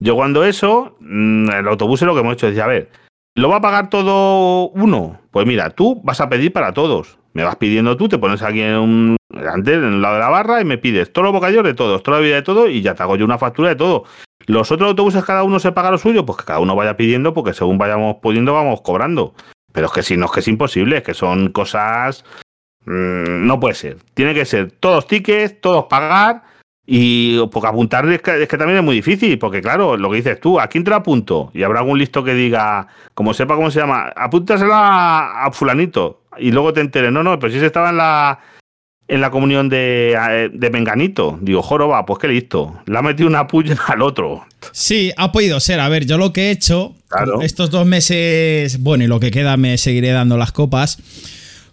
A: yo cuando eso, mm, el autobús es lo que hemos hecho, decía, a ver, ¿lo va a pagar todo uno? Pues mira, tú vas a pedir para todos. Me vas pidiendo tú, te pones aquí en un, antes, en el lado de la barra y me pides todos los bocadillos de todos, toda la vida de todo y ya te hago yo una factura de todo. Los otros autobuses cada uno se paga lo suyo, pues que cada uno vaya pidiendo, porque según vayamos pudiendo vamos cobrando. Pero es que si no es que es imposible, es que son cosas... Mm, no puede ser. Tiene que ser todos tickets, todos pagar y porque apuntar es que, también es muy difícil, porque claro, lo que dices tú, ¿a quién te lo apunto? Y habrá algún listo que diga, como sepa cómo se llama, apúntaselo a fulanito y luego te enteres, no, no, pero si se estaba en la en la comunión de, eh, de Menganito. Digo, joroba, pues qué listo. Le ha metido una puya al otro.
B: Sí, ha podido ser. A ver, yo lo que he hecho estos dos meses, bueno, y lo que queda me seguiré dando las copas.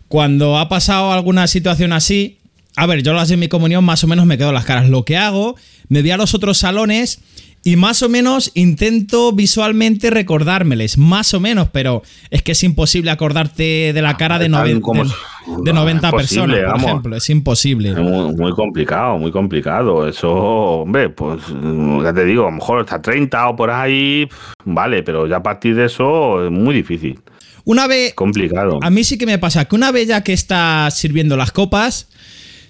B: Cuando ha pasado alguna situación así, a ver, yo las de mi comunión más o menos me quedo las caras. Lo que hago, me voy a los otros salones y más o menos intento visualmente recordármeles, más o menos, pero es que es imposible acordarte de la cara de, 90, de, 90 personas, por ejemplo, es imposible. Es
A: muy, complicado, muy complicado. Eso, hombre, pues ya te digo, a lo mejor hasta 30 o por ahí, vale, pero ya a partir de eso es muy difícil.
B: Una vez...
A: Complicado.
B: A mí sí que me pasa que una vez ya que estás sirviendo las copas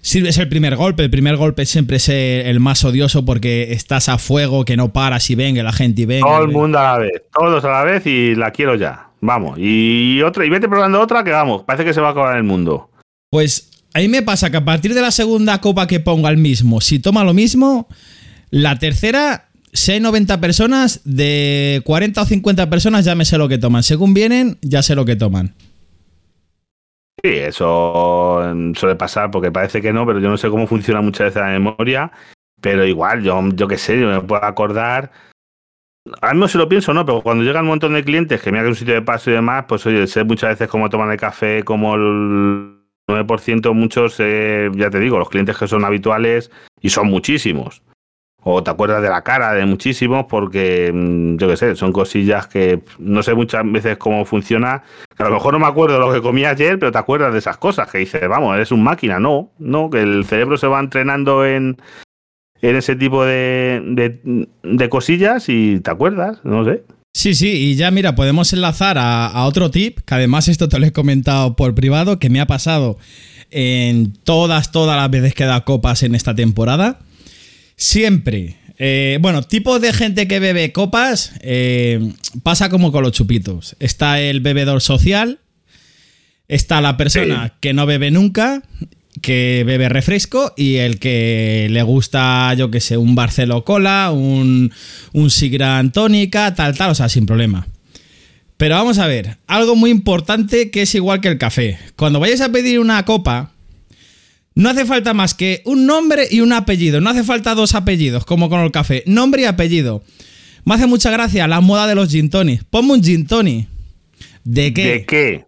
B: sirves el primer golpe. El primer golpe siempre es el más odioso porque estás a fuego, que no paras y venga la gente y venga.
A: Todo el mundo a la vez, todos a la vez y la quiero ya. Vamos. Y otra, y vete probando otra que vamos, parece que se va a acabar el mundo.
B: Pues a mí me pasa que a partir de la segunda copa que pongo al mismo, si toma lo mismo, la tercera, si hay 90 personas, de 40 o 50 personas ya me sé lo que toman. Según vienen, ya sé lo que toman.
A: Sí, eso mm, suele pasar porque parece que no, pero yo no sé cómo funciona muchas veces la memoria. Pero igual, yo, yo qué sé, yo me puedo acordar. A mí no se lo pienso, ¿no? Pero cuando llegan un montón de clientes que me hagan un sitio de paso y demás, pues oye, sé muchas veces cómo toman el café, como el 9%, muchos, eh, ya te digo, los clientes que son habituales y son muchísimos o te acuerdas de la cara de muchísimos porque, mm, yo qué sé, son cosillas que no sé muchas veces cómo funciona. A lo mejor no me acuerdo de lo que comí ayer, pero te acuerdas de esas cosas que dices, vamos, eres un máquina. No, no, que el cerebro se va entrenando en, en ese tipo de, de, cosillas y te acuerdas, no sé.
B: Sí, sí, y ya mira, podemos enlazar a, a, otro tip, que además esto te lo he comentado por privado, que me ha pasado en todas, todas las veces que da copas en esta temporada. Siempre. Eh, bueno, tipo de gente que bebe copas eh, pasa como con los chupitos. Está el bebedor social, está la persona que no bebe nunca, que bebe refresco y el que le gusta, yo que sé, un Barcelo Cola, un, un Sigran Tónica, tal, tal, o sea, sin problema. Pero vamos a ver, algo muy importante que es igual que el café. Cuando vayáis a pedir una copa, no hace falta más que un nombre y un apellido. No hace falta dos apellidos, como con el café. Nombre y apellido. Me hace mucha gracia la moda de los gin tonic. Ponme un gin tonic. ¿De qué?
A: ¿De qué?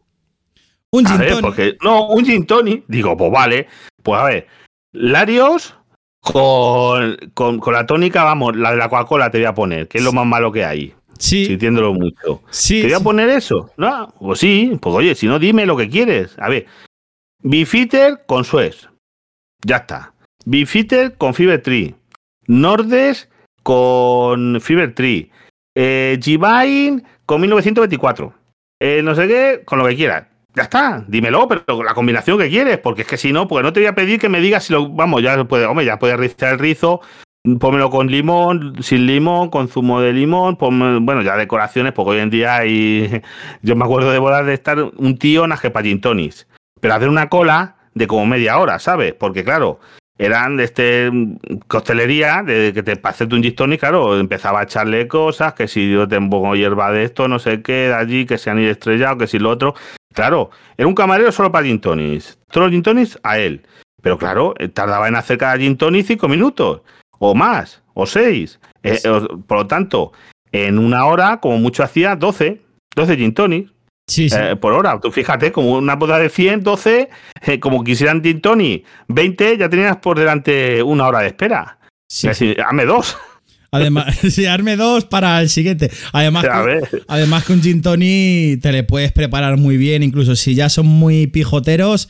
B: Un gin tonic.
A: Porque, no, un gin tonic. Digo, pues vale. Pues a ver. Larios con, con, la tónica, vamos, la de la Coca-Cola te voy a poner, que es lo más malo que hay.
B: Sí.
A: Sintiéndolo mucho.
B: Sí.
A: ¿Te voy a poner eso? No, pues sí. Pues oye, si no, dime lo que quieres. A ver. Bifitter con Suez. Ya está. Bifitter con Fiber Tree. Nordes con Fiber Tree. Eh, con 1924. Eh, no sé qué, con lo que quieras. Ya está, dímelo, pero la combinación que quieres, porque es que si no, pues no te voy a pedir que me digas si lo. Vamos, ya puede, hombre, ya puedes rizar el rizo, pómelo con limón, sin limón, con zumo de limón, bueno, ya decoraciones, porque hoy en día hay. Yo me acuerdo de volar de estar un tío en Tonis. Pero hacer una cola de como media hora, ¿sabes? Porque claro, eran de este costelería, de que te hacerte un gin claro, empezaba a echarle cosas, que si yo te pongo hierba de esto, no sé qué, de allí, que se han ido estrellado, que si lo otro. Claro, era un camarero solo para gin tonics. Todos los gin a él. Pero claro, eh, tardaba en hacer cada gin tonic cinco minutos, o más, o seis. Eh, por lo tanto, en una hora, como mucho hacía, 12, 12 gin tonics.
B: Sí,
A: eh, por hora. Tú fíjate, como una boda de 100, 12, eh, como quisieran Gin Tony, 20, ya tenías por delante una hora de espera. Sí. Es decir, hazme dos.
B: Además, sí, arme dos para el siguiente. Además, con, además que un gin te le puedes preparar muy bien, incluso si ya son muy pijoteros,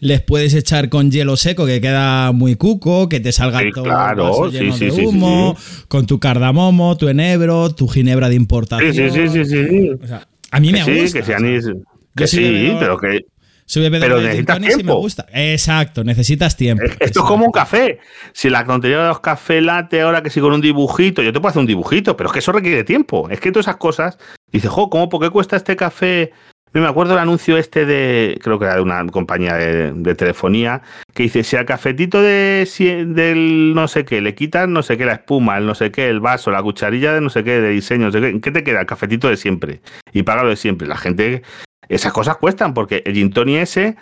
B: les puedes echar con hielo seco que queda muy cuco, que te salga todo
A: claro, lleno
B: de humo, con tu cardamomo, tu enebro, tu ginebra de importación.
A: Sí, sí, sí, sí, sí. O sea,
B: a mí me gusta.
A: Que, sean, que sí, pero que.
B: pero necesitas tiempo. me gusta. Exacto, necesitas tiempo.
A: Esto es como un café. Si la tontería de los café latte ahora que si con un dibujito, yo te puedo hacer un dibujito, pero es que eso requiere tiempo. Es que todas esas cosas, dices, jo, ¿cómo, por qué cuesta este café me acuerdo el anuncio este de, creo que era de una compañía de, telefonía, que dice, si al cafetito de, del no sé qué, le quitas no sé qué, la espuma, el no sé qué, el vaso, la cucharilla de no sé qué, de diseño, no sé qué, ¿qué te queda? El cafetito de siempre. Y págalo de siempre. La gente, esas cosas cuestan, porque el gin ese,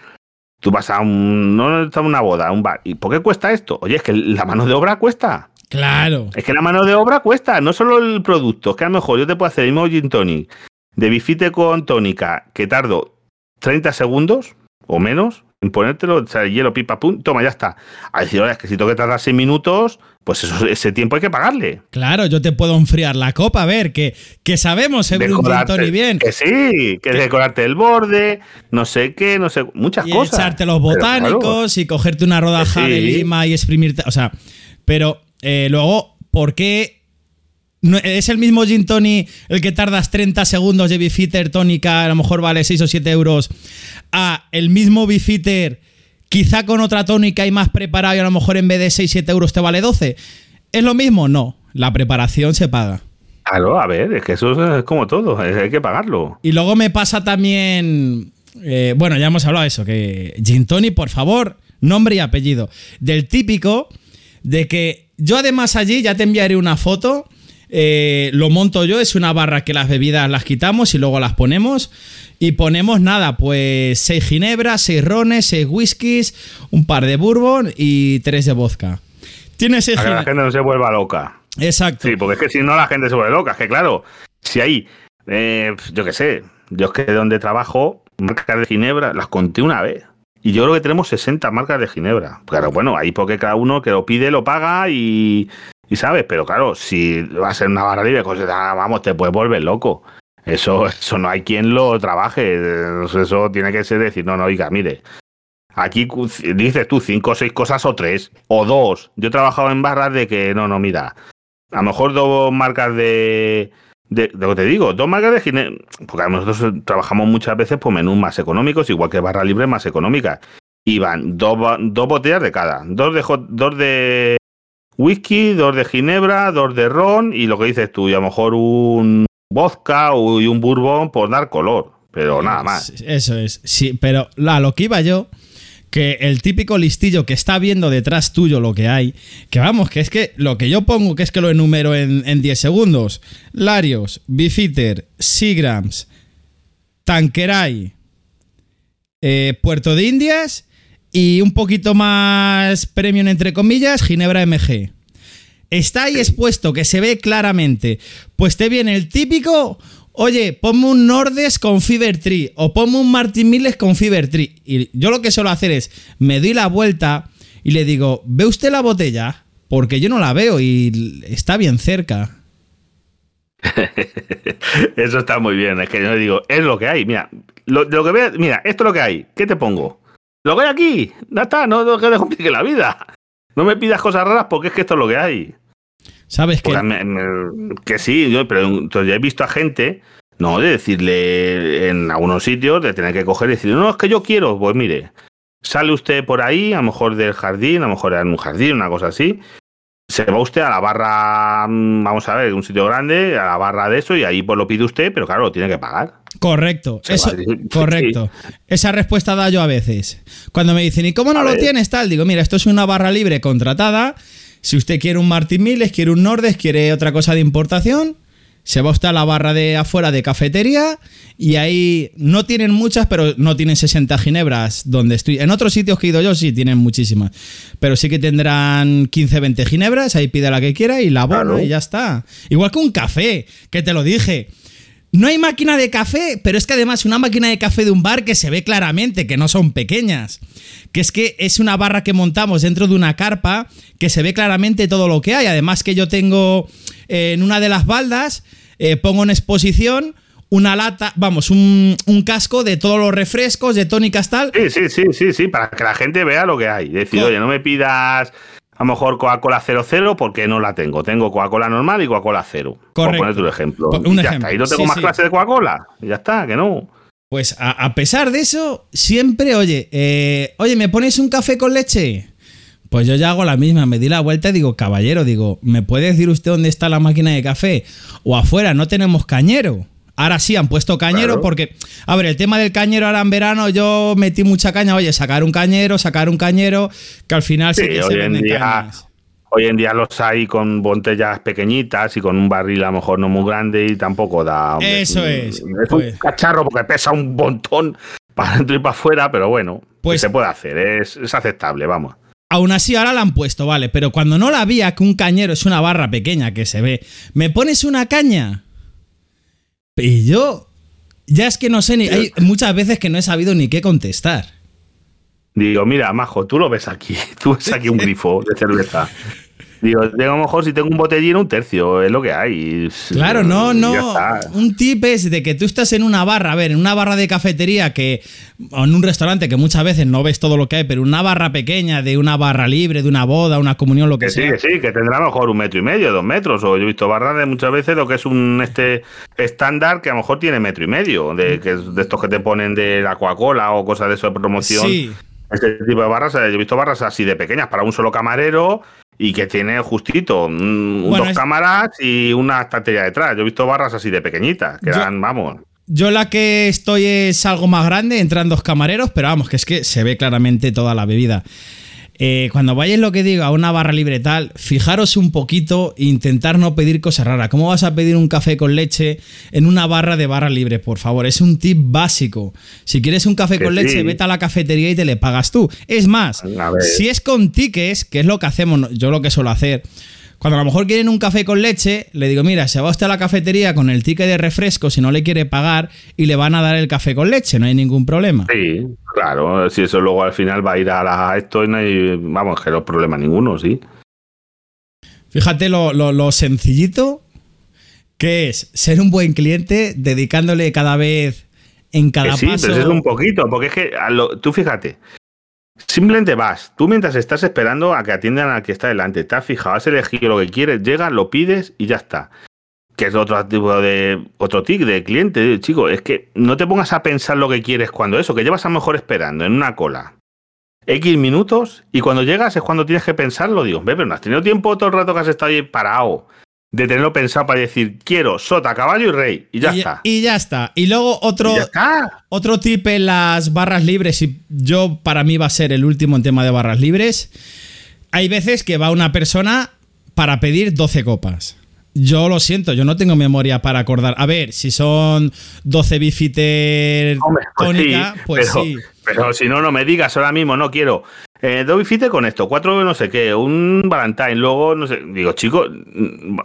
A: Tú vas a un, no a una boda, a un bar. ¿Y por qué cuesta esto? Oye, es que la mano de obra cuesta.
B: Claro.
A: Es que la mano de obra cuesta, no solo el producto. Es que a lo mejor yo te puedo hacer el mismo gin tonic de bifite con tónica que tardo 30 segundos o menos en ponértelo, o sea, el hielo, pipa, pum, toma, ya está. A decir, ahora es que si tengo que tardar 6 minutos, pues eso, ese tiempo hay que pagarle.
B: Claro, yo te puedo enfriar la copa, a ver, que, que sabemos gin tonic bien.
A: Que sí, que, decorarte el borde, no sé qué, no sé, muchas
B: y
A: cosas.
B: echarte los botánicos y cogerte una rodaja de lima y exprimirte, o sea, pero eh, luego, ¿por qué es el mismo gin tonic el que tardas 30 segundos de bifitter tónica, a lo mejor vale 6 o 7 euros, a el mismo bifitter, quizá con otra tónica y más preparado y a lo mejor en vez de 6 7 euros te vale 12? ¿Es lo mismo? No, la preparación se paga.
A: Claro, a ver, es que eso es como todo, hay que pagarlo.
B: Y luego me pasa también, eh, bueno, ya hemos hablado de eso, que gin tonic, por favor, nombre y apellido, del típico de que yo además allí ya te enviaré una foto. Eh, lo monto yo, es una barra que las bebidas las quitamos y luego las ponemos. Y ponemos nada, pues 6 ginebras, 6 rones, 6 whiskies, un par de bourbon y 3 de vodka.
A: Tiene 6 Para que la gente no se vuelva loca.
B: Exacto.
A: Sí, porque es que si no la gente se vuelve loca. Es que claro, si hay, eh, yo qué sé, yo es que donde trabajo, marcas de ginebra, las conté una vez. Y yo creo que tenemos 60 marcas de Ginebra. Claro, bueno, ahí porque cada uno que lo pide lo paga y, y sabes, pero claro, si va a ser una barra libre, pues, ah, vamos, te puedes volver loco. Eso, eso no hay quien lo trabaje. Eso tiene que ser decir, no, no, oiga, mire. Aquí dices tú cinco o seis cosas o tres o dos. Yo he trabajado en barras de que, no, no, mira. A lo mejor dos marcas de, de, lo que te digo, dos marcas de ginebra, porque nosotros trabajamos muchas veces por menús más económicos, igual que barra libre más económicas. Y van dos, dos botellas de cada, dos de, dos de whisky, dos de ginebra, dos de ron y lo que dices tú, y a lo mejor un vodka y un bourbon por dar color, pero nada más.
B: Eso es, sí, pero a lo que iba yo que el típico listillo que está viendo detrás tuyo lo que hay, que vamos, que es que lo que yo pongo, que es que lo enumero en, 10 segundos, Larios, Bifiter, Seagrams, Tanqueray, eh, Puerto de Indias y un poquito más premium entre comillas, Ginebra MG. Está ahí expuesto, que se ve claramente. Pues te viene el típico oye, ponme un Nordes con Fiber Tree o ponme un Martin Miles con Fiber Tree. Y yo lo que suelo hacer es, me doy la vuelta y le digo, ¿ve usted la botella? Porque yo no la veo y está bien cerca.
A: Eso está muy bien, es que yo le digo, es lo que hay, mira, lo, que ve, mira, esto es lo que hay, ¿qué te pongo? Lo que hay aquí, ya está, no, no que te complique la vida. No me pidas cosas raras porque es que esto es lo que hay.
B: ¿Sabes qué?
A: que sí, yo, pero entonces ya he visto a gente, no, de decirle en algunos sitios, de tener que coger y decirle, no, es que yo quiero, pues mire, sale usted por ahí, a lo mejor del jardín, a lo mejor en un jardín, una cosa así, se va usted a la barra, mm, vamos a ver, un sitio grande, a la barra de eso, y ahí pues lo pide usted, pero claro, lo tiene que pagar.
B: Correcto, eso, correcto. Esa respuesta da yo a veces. Cuando me dicen, ¿y cómo no lo tienes tal? Digo, mira, esto es una barra libre contratada si usted quiere un Martin Miles, quiere un Nordes, quiere otra cosa de importación, se va usted a la barra de afuera de cafetería y ahí no tienen muchas, pero no tienen 60 ginebras donde estoy. En otros sitios que he ido yo sí tienen muchísimas, pero sí que tendrán 15, 20 ginebras, ahí pide la que quiera y la abono y ya está. Igual que un café, que te lo dije. No hay máquina de café, pero es que además una máquina de café de un bar que se ve claramente que no son pequeñas. Que es que es una barra que montamos dentro de una carpa que se ve claramente todo lo que hay. Además que yo tengo eh, en una de las baldas, eh, pongo en exposición una lata, vamos, un, casco de todos los refrescos, de tónicas tal.
A: Sí, sí, sí, sí, sí, para que la gente vea lo que hay. Decir, oye, no me pidas a lo mejor Coca-Cola 00 porque no la tengo. Tengo Coca-Cola normal y Coca-Cola 0. Correcto. Por poner tu ejemplo. Un ya está. Y no tengo más clase de Coca-Cola. Ya está, que no.
B: Pues a, pesar de eso, siempre, oye, eh, oye, ¿me pones un café con leche? Pues yo ya hago la misma, me di la vuelta y digo, caballero, digo, ¿me puede decir usted dónde está la máquina de café? O afuera, no tenemos cañero. Ahora sí han puesto cañero porque, a ver, el tema del cañero ahora en verano yo metí mucha caña, oye, sacar un cañero, sacar un cañero, que al final sí, que
A: hoy se en día, Hoy en día los hay con botellas pequeñitas y con un barril a lo mejor no muy grande y tampoco da.
B: Eso es.
A: Es un pues. cacharro porque pesa un montón, para adentro y para afuera, pero bueno,
B: Pues-
A: se puede hacer, es, es aceptable, vamos.
B: Aún así, ahora la han puesto, vale, pero cuando no la había, que un cañero es una barra pequeña que se ve, ¿me pones una caña? Y yo, ya es que no sé ni. Hay muchas veces que no he sabido ni qué contestar.
A: Digo, mira, majo, tú lo ves aquí, tú ves aquí un grifo de cerveza. Digo, a lo mejor si tengo un botellín, un tercio, es lo que hay.
B: Claro, no, no. Un tip es de que tú estás en una barra, a ver, en una barra de cafetería que. o en un restaurante que muchas veces no ves todo lo que hay, pero una barra pequeña, de una barra libre, de una boda, una comunión, lo que
A: Que sí,
B: sea.
A: que sí, que tendrá a lo mejor un metro y medio, dos metros. O yo he visto barras de muchas veces lo que es un este estándar que a lo mejor tiene metro y medio, de, que es de estos que te ponen de la Coca-Cola o cosas de eso de promoción.
B: Sí.
A: Este tipo de barras, eh, yo he visto barras así de pequeñas para un solo camarero y que tiene justito
B: Bueno,
A: dos
B: es-
A: cámaras y una estantería detrás. Yo he visto barras así de pequeñitas, que
B: Yo-
A: eran, vamos.
B: Yo la que estoy es algo más grande, entran dos camareros, pero vamos, que es que se ve claramente toda la bebida. Eh, cuando vayáis lo que digo a una barra libre tal, fijaros un poquito e intentar no pedir cosas raras. ¿Cómo vas a pedir un café con leche en una barra de barra libre? Por favor, es un tip básico. Si quieres un café
A: Que
B: con leche, vete a la cafetería y te le pagas tú. Es más, si es con tickets, que es lo que hacemos, yo lo que suelo hacer, cuando a lo mejor quieren un café con leche, le digo, mira, se va usted a la cafetería con el ticket de refresco si no le quiere pagar y le van a dar el café con leche, no hay ningún problema.
A: Sí, claro. Si eso luego al final va a ir a la esto y no hay, vamos, que no hay problema ninguno, sí.
B: Fíjate lo, lo- lo sencillito que es ser un buen cliente dedicándole cada vez en cada
A: Que sí,
B: paso.
A: pero es un poquito, porque es que a lo- tú fíjate, simplemente vas, tú mientras estás esperando a que atiendan al que está delante, te has fijado, has elegido lo que quieres, llegas, lo pides y ya está. Que es otro tipo de otro tic de cliente, chico, es que no te pongas a pensar lo que quieres cuando eso, que llevas a lo mejor esperando en una cola. X minutos y cuando llegas es cuando tienes que pensarlo. Digo, ve, pero no has tenido tiempo todo el rato que has estado ahí parado de tenerlo pensado para decir quiero sota, caballo y rey y ya
B: y,
A: está.
B: y ya está. Y luego otro,
A: Y.
B: Otro tip en las barras libres, y yo para mí va a ser el último en tema de barras libres. Hay veces que va una persona para pedir 12 copas. Yo lo siento, yo no tengo memoria para acordar. A ver, si son 12 bifiter
A: pues
B: tónica,
A: sí,
B: pues
A: pero,
B: sí.
A: Pero si no, no me digas ahora mismo, no quiero. Eh, dos bifite con esto, cuatro no sé qué, un Valentine, luego no sé. Digo, chico,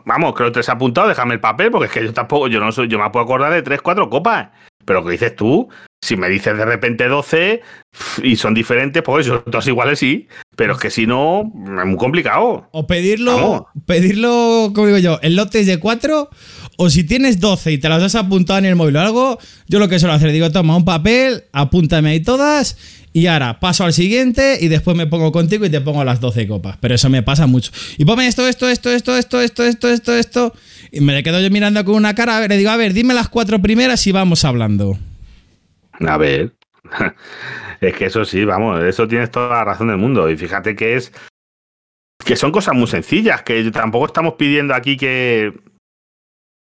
A: vamos, creo que te has apuntado, déjame el papel, porque es que yo tampoco, yo no soy, yo me puedo acordar de tres, cuatro copas. Pero que dices tú, si me dices de repente 12 y son diferentes, pues son todos iguales sí, pero es que si no, es muy complicado.
B: O pedirlo,
A: Vamos.
B: pedirlo, como digo yo, en lotes de 4, o si tienes 12 y te las has apuntado en el móvil o algo, yo lo que suelo hacer, digo, toma un papel, apúntame ahí todas, y ahora paso al siguiente y después me pongo contigo y te pongo las 12 copas. Pero eso me pasa mucho. Y ponme esto, esto, esto, esto, esto, esto, esto, esto, esto. Y me le quedo yo mirando con una cara, a ver, le digo, a ver, dime las cuatro primeras y vamos hablando.
A: A ver. Es que eso sí, vamos, eso tienes toda la razón del mundo. Y fíjate que es. Que son cosas muy sencillas, que tampoco estamos pidiendo aquí que.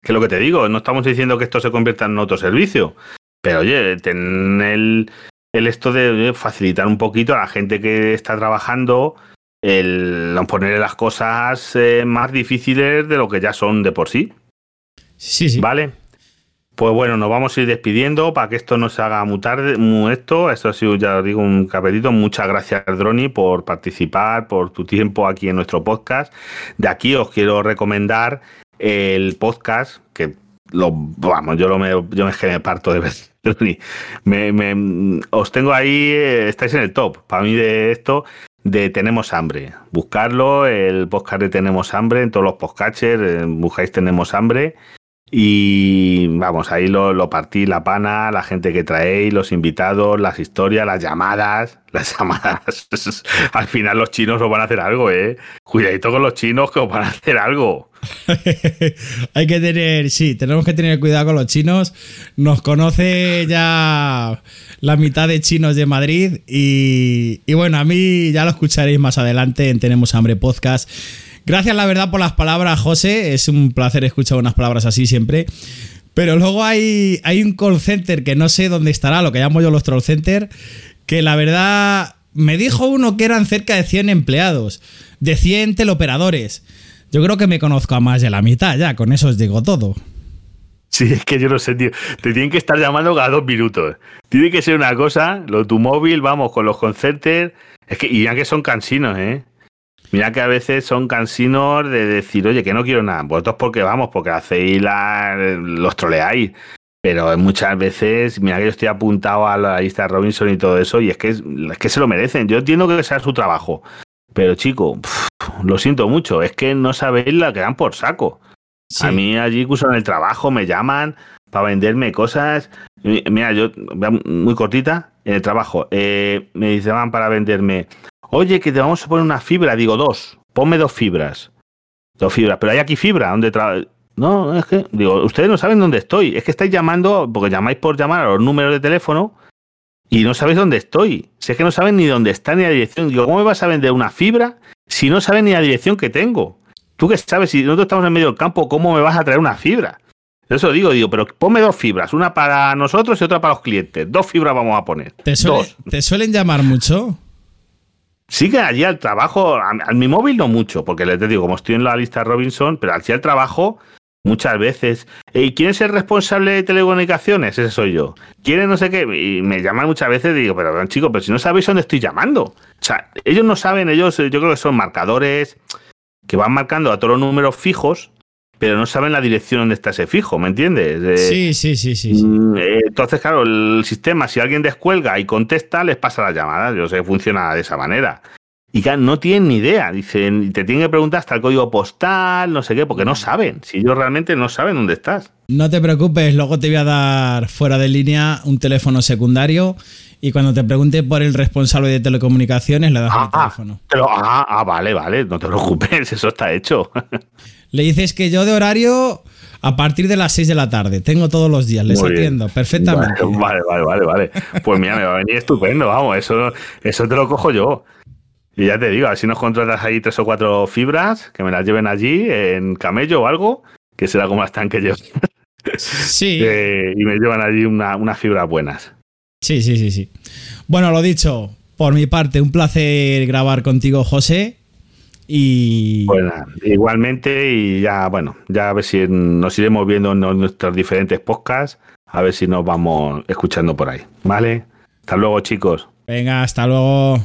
A: Que lo que te digo, no estamos diciendo que esto se convierta en otro servicio. Pero oye, ten el, el esto de facilitar un poquito a la gente que está trabajando el ponerle las cosas eh, más difíciles de lo que ya son de por sí.
B: Sí, sí.
A: ¿Vale? Pues bueno, nos vamos a ir despidiendo para que esto no se haga muy tarde, muy esto. Esto ha sido, ya os digo, un capetito. Muchas gracias, Droni, por participar, por tu tiempo aquí en nuestro podcast. De aquí os quiero recomendar el podcast que lo vamos, yo lo me, yo es que me parto de. Droni. Me, me- os tengo ahí, eh, estáis en el top. Para mí de esto de Tenemos Hambre. Buscarlo, el podcast de Tenemos Hambre, en todos los podcatchers, eh, buscáis Tenemos Hambre. Y vamos, ahí lo, lo partí, la pana, la gente que traéis, los invitados, las historias, las llamadas. Las llamadas. Al final los chinos os van a hacer algo, ¿eh? Cuidadito con los chinos que os van a hacer algo.
B: Hay que tener, sí, tenemos que tener cuidado con los chinos. Nos conoce ya la mitad de chinos de Madrid y, y bueno, a mí ya lo escucharéis más adelante en Tenemos Hambre Podcast. Gracias, la verdad, por las palabras, José. Es un placer escuchar unas palabras así siempre. Pero luego hay, hay un call center que no sé dónde estará, lo que llamo yo los troll center, que la verdad me dijo uno que eran cerca de 100 empleados, de 100 teleoperadores. Yo creo que me conozco a más de la mitad ya, con eso os digo todo.
A: Sí, es que yo no sé, tío. Te tienen que estar llamando cada dos minutos. Tiene que ser una cosa, lo tu móvil, vamos, con los concertos. Es que, y ya que son cansinos, ¿eh? Mira que a veces son cansinos de decir, oye, que no quiero nada. Vosotros porque vamos, porque hacéis la, los troleáis. Pero muchas veces, mira que yo estoy apuntado a la lista de Robinson y todo eso, y es que, es, que se lo merecen. Yo entiendo que sea su trabajo. Pero chico, lo siento mucho, es que no sabéis la que dan por saco. A mí allí incluso en el trabajo me llaman para venderme cosas. Mira, yo, muy cortita, en el trabajo, eh, me dicen para venderme, oye, que te vamos a poner una fibra. Digo, dos, ponme dos fibras. Dos fibras, pero hay aquí fibra, donde No, es que, digo, ustedes no saben dónde estoy. Es que estáis llamando, porque llamáis por llamar a los números de teléfono y no sabéis dónde estoy. Si es que no saben ni dónde está ni la dirección. Digo, ¿cómo me vas a vender una fibra si no saben ni la dirección que tengo? Tú que sabes, si nosotros estamos en medio del campo, ¿cómo me vas a traer una fibra? Eso digo, digo, pero ponme dos fibras, una para nosotros y otra para los clientes. Dos fibras vamos a poner.
B: ¿Te, ¿te suelen llamar mucho?
A: Sí que allí al trabajo, a, mi móvil no mucho, porque les digo, como estoy en la lista Robinson, pero allí al trabajo muchas veces. ¿Y quién es el responsable de telecomunicaciones? Ese soy yo. ¿Quién no sé qué? Y me llaman muchas veces y digo, pero chicos, pero si no sabéis dónde estoy llamando. O sea, ellos no saben, ellos yo creo que son marcadores que van marcando a todos los números fijos, pero no saben la dirección donde está ese fijo, ¿me entiendes?
B: sí, sí, sí, sí. Mm,
A: eh, entonces, claro, el sistema, si alguien descuelga y contesta, les pasa la llamada. Yo sé que funciona de esa manera. Y claro, no tienen ni idea. Dicen, te tienen que preguntar hasta el código postal, no sé qué, porque no saben. Si ellos realmente no saben dónde estás.
B: No te preocupes, luego te voy a dar fuera de línea un teléfono secundario y cuando te pregunte por el responsable de telecomunicaciones le das el ah, teléfono.
A: Pero, ah, ah, vale, vale, no te preocupes, eso está hecho.
B: Le dices que yo de horario a partir de las 6 de la tarde, tengo todos los días, les atiendo perfectamente.
A: Vale, vale, vale, vale. Pues mira, me va a venir estupendo, vamos, eso, eso te lo cojo yo. Y ya te digo, así nos contratas ahí tres o cuatro fibras, que me las lleven allí en camello o algo, que será como las que yo.
B: Sí.
A: y me llevan allí unas una fibras buenas.
B: Sí, sí, sí, sí. Bueno, lo dicho, por mi parte, un placer grabar contigo, José. Y.
A: Bueno, igualmente, y ya, bueno, ya a ver si nos iremos viendo en nuestros diferentes podcasts, a ver si nos vamos escuchando por ahí. ¿Vale? Hasta luego, chicos.
B: Venga, hasta luego.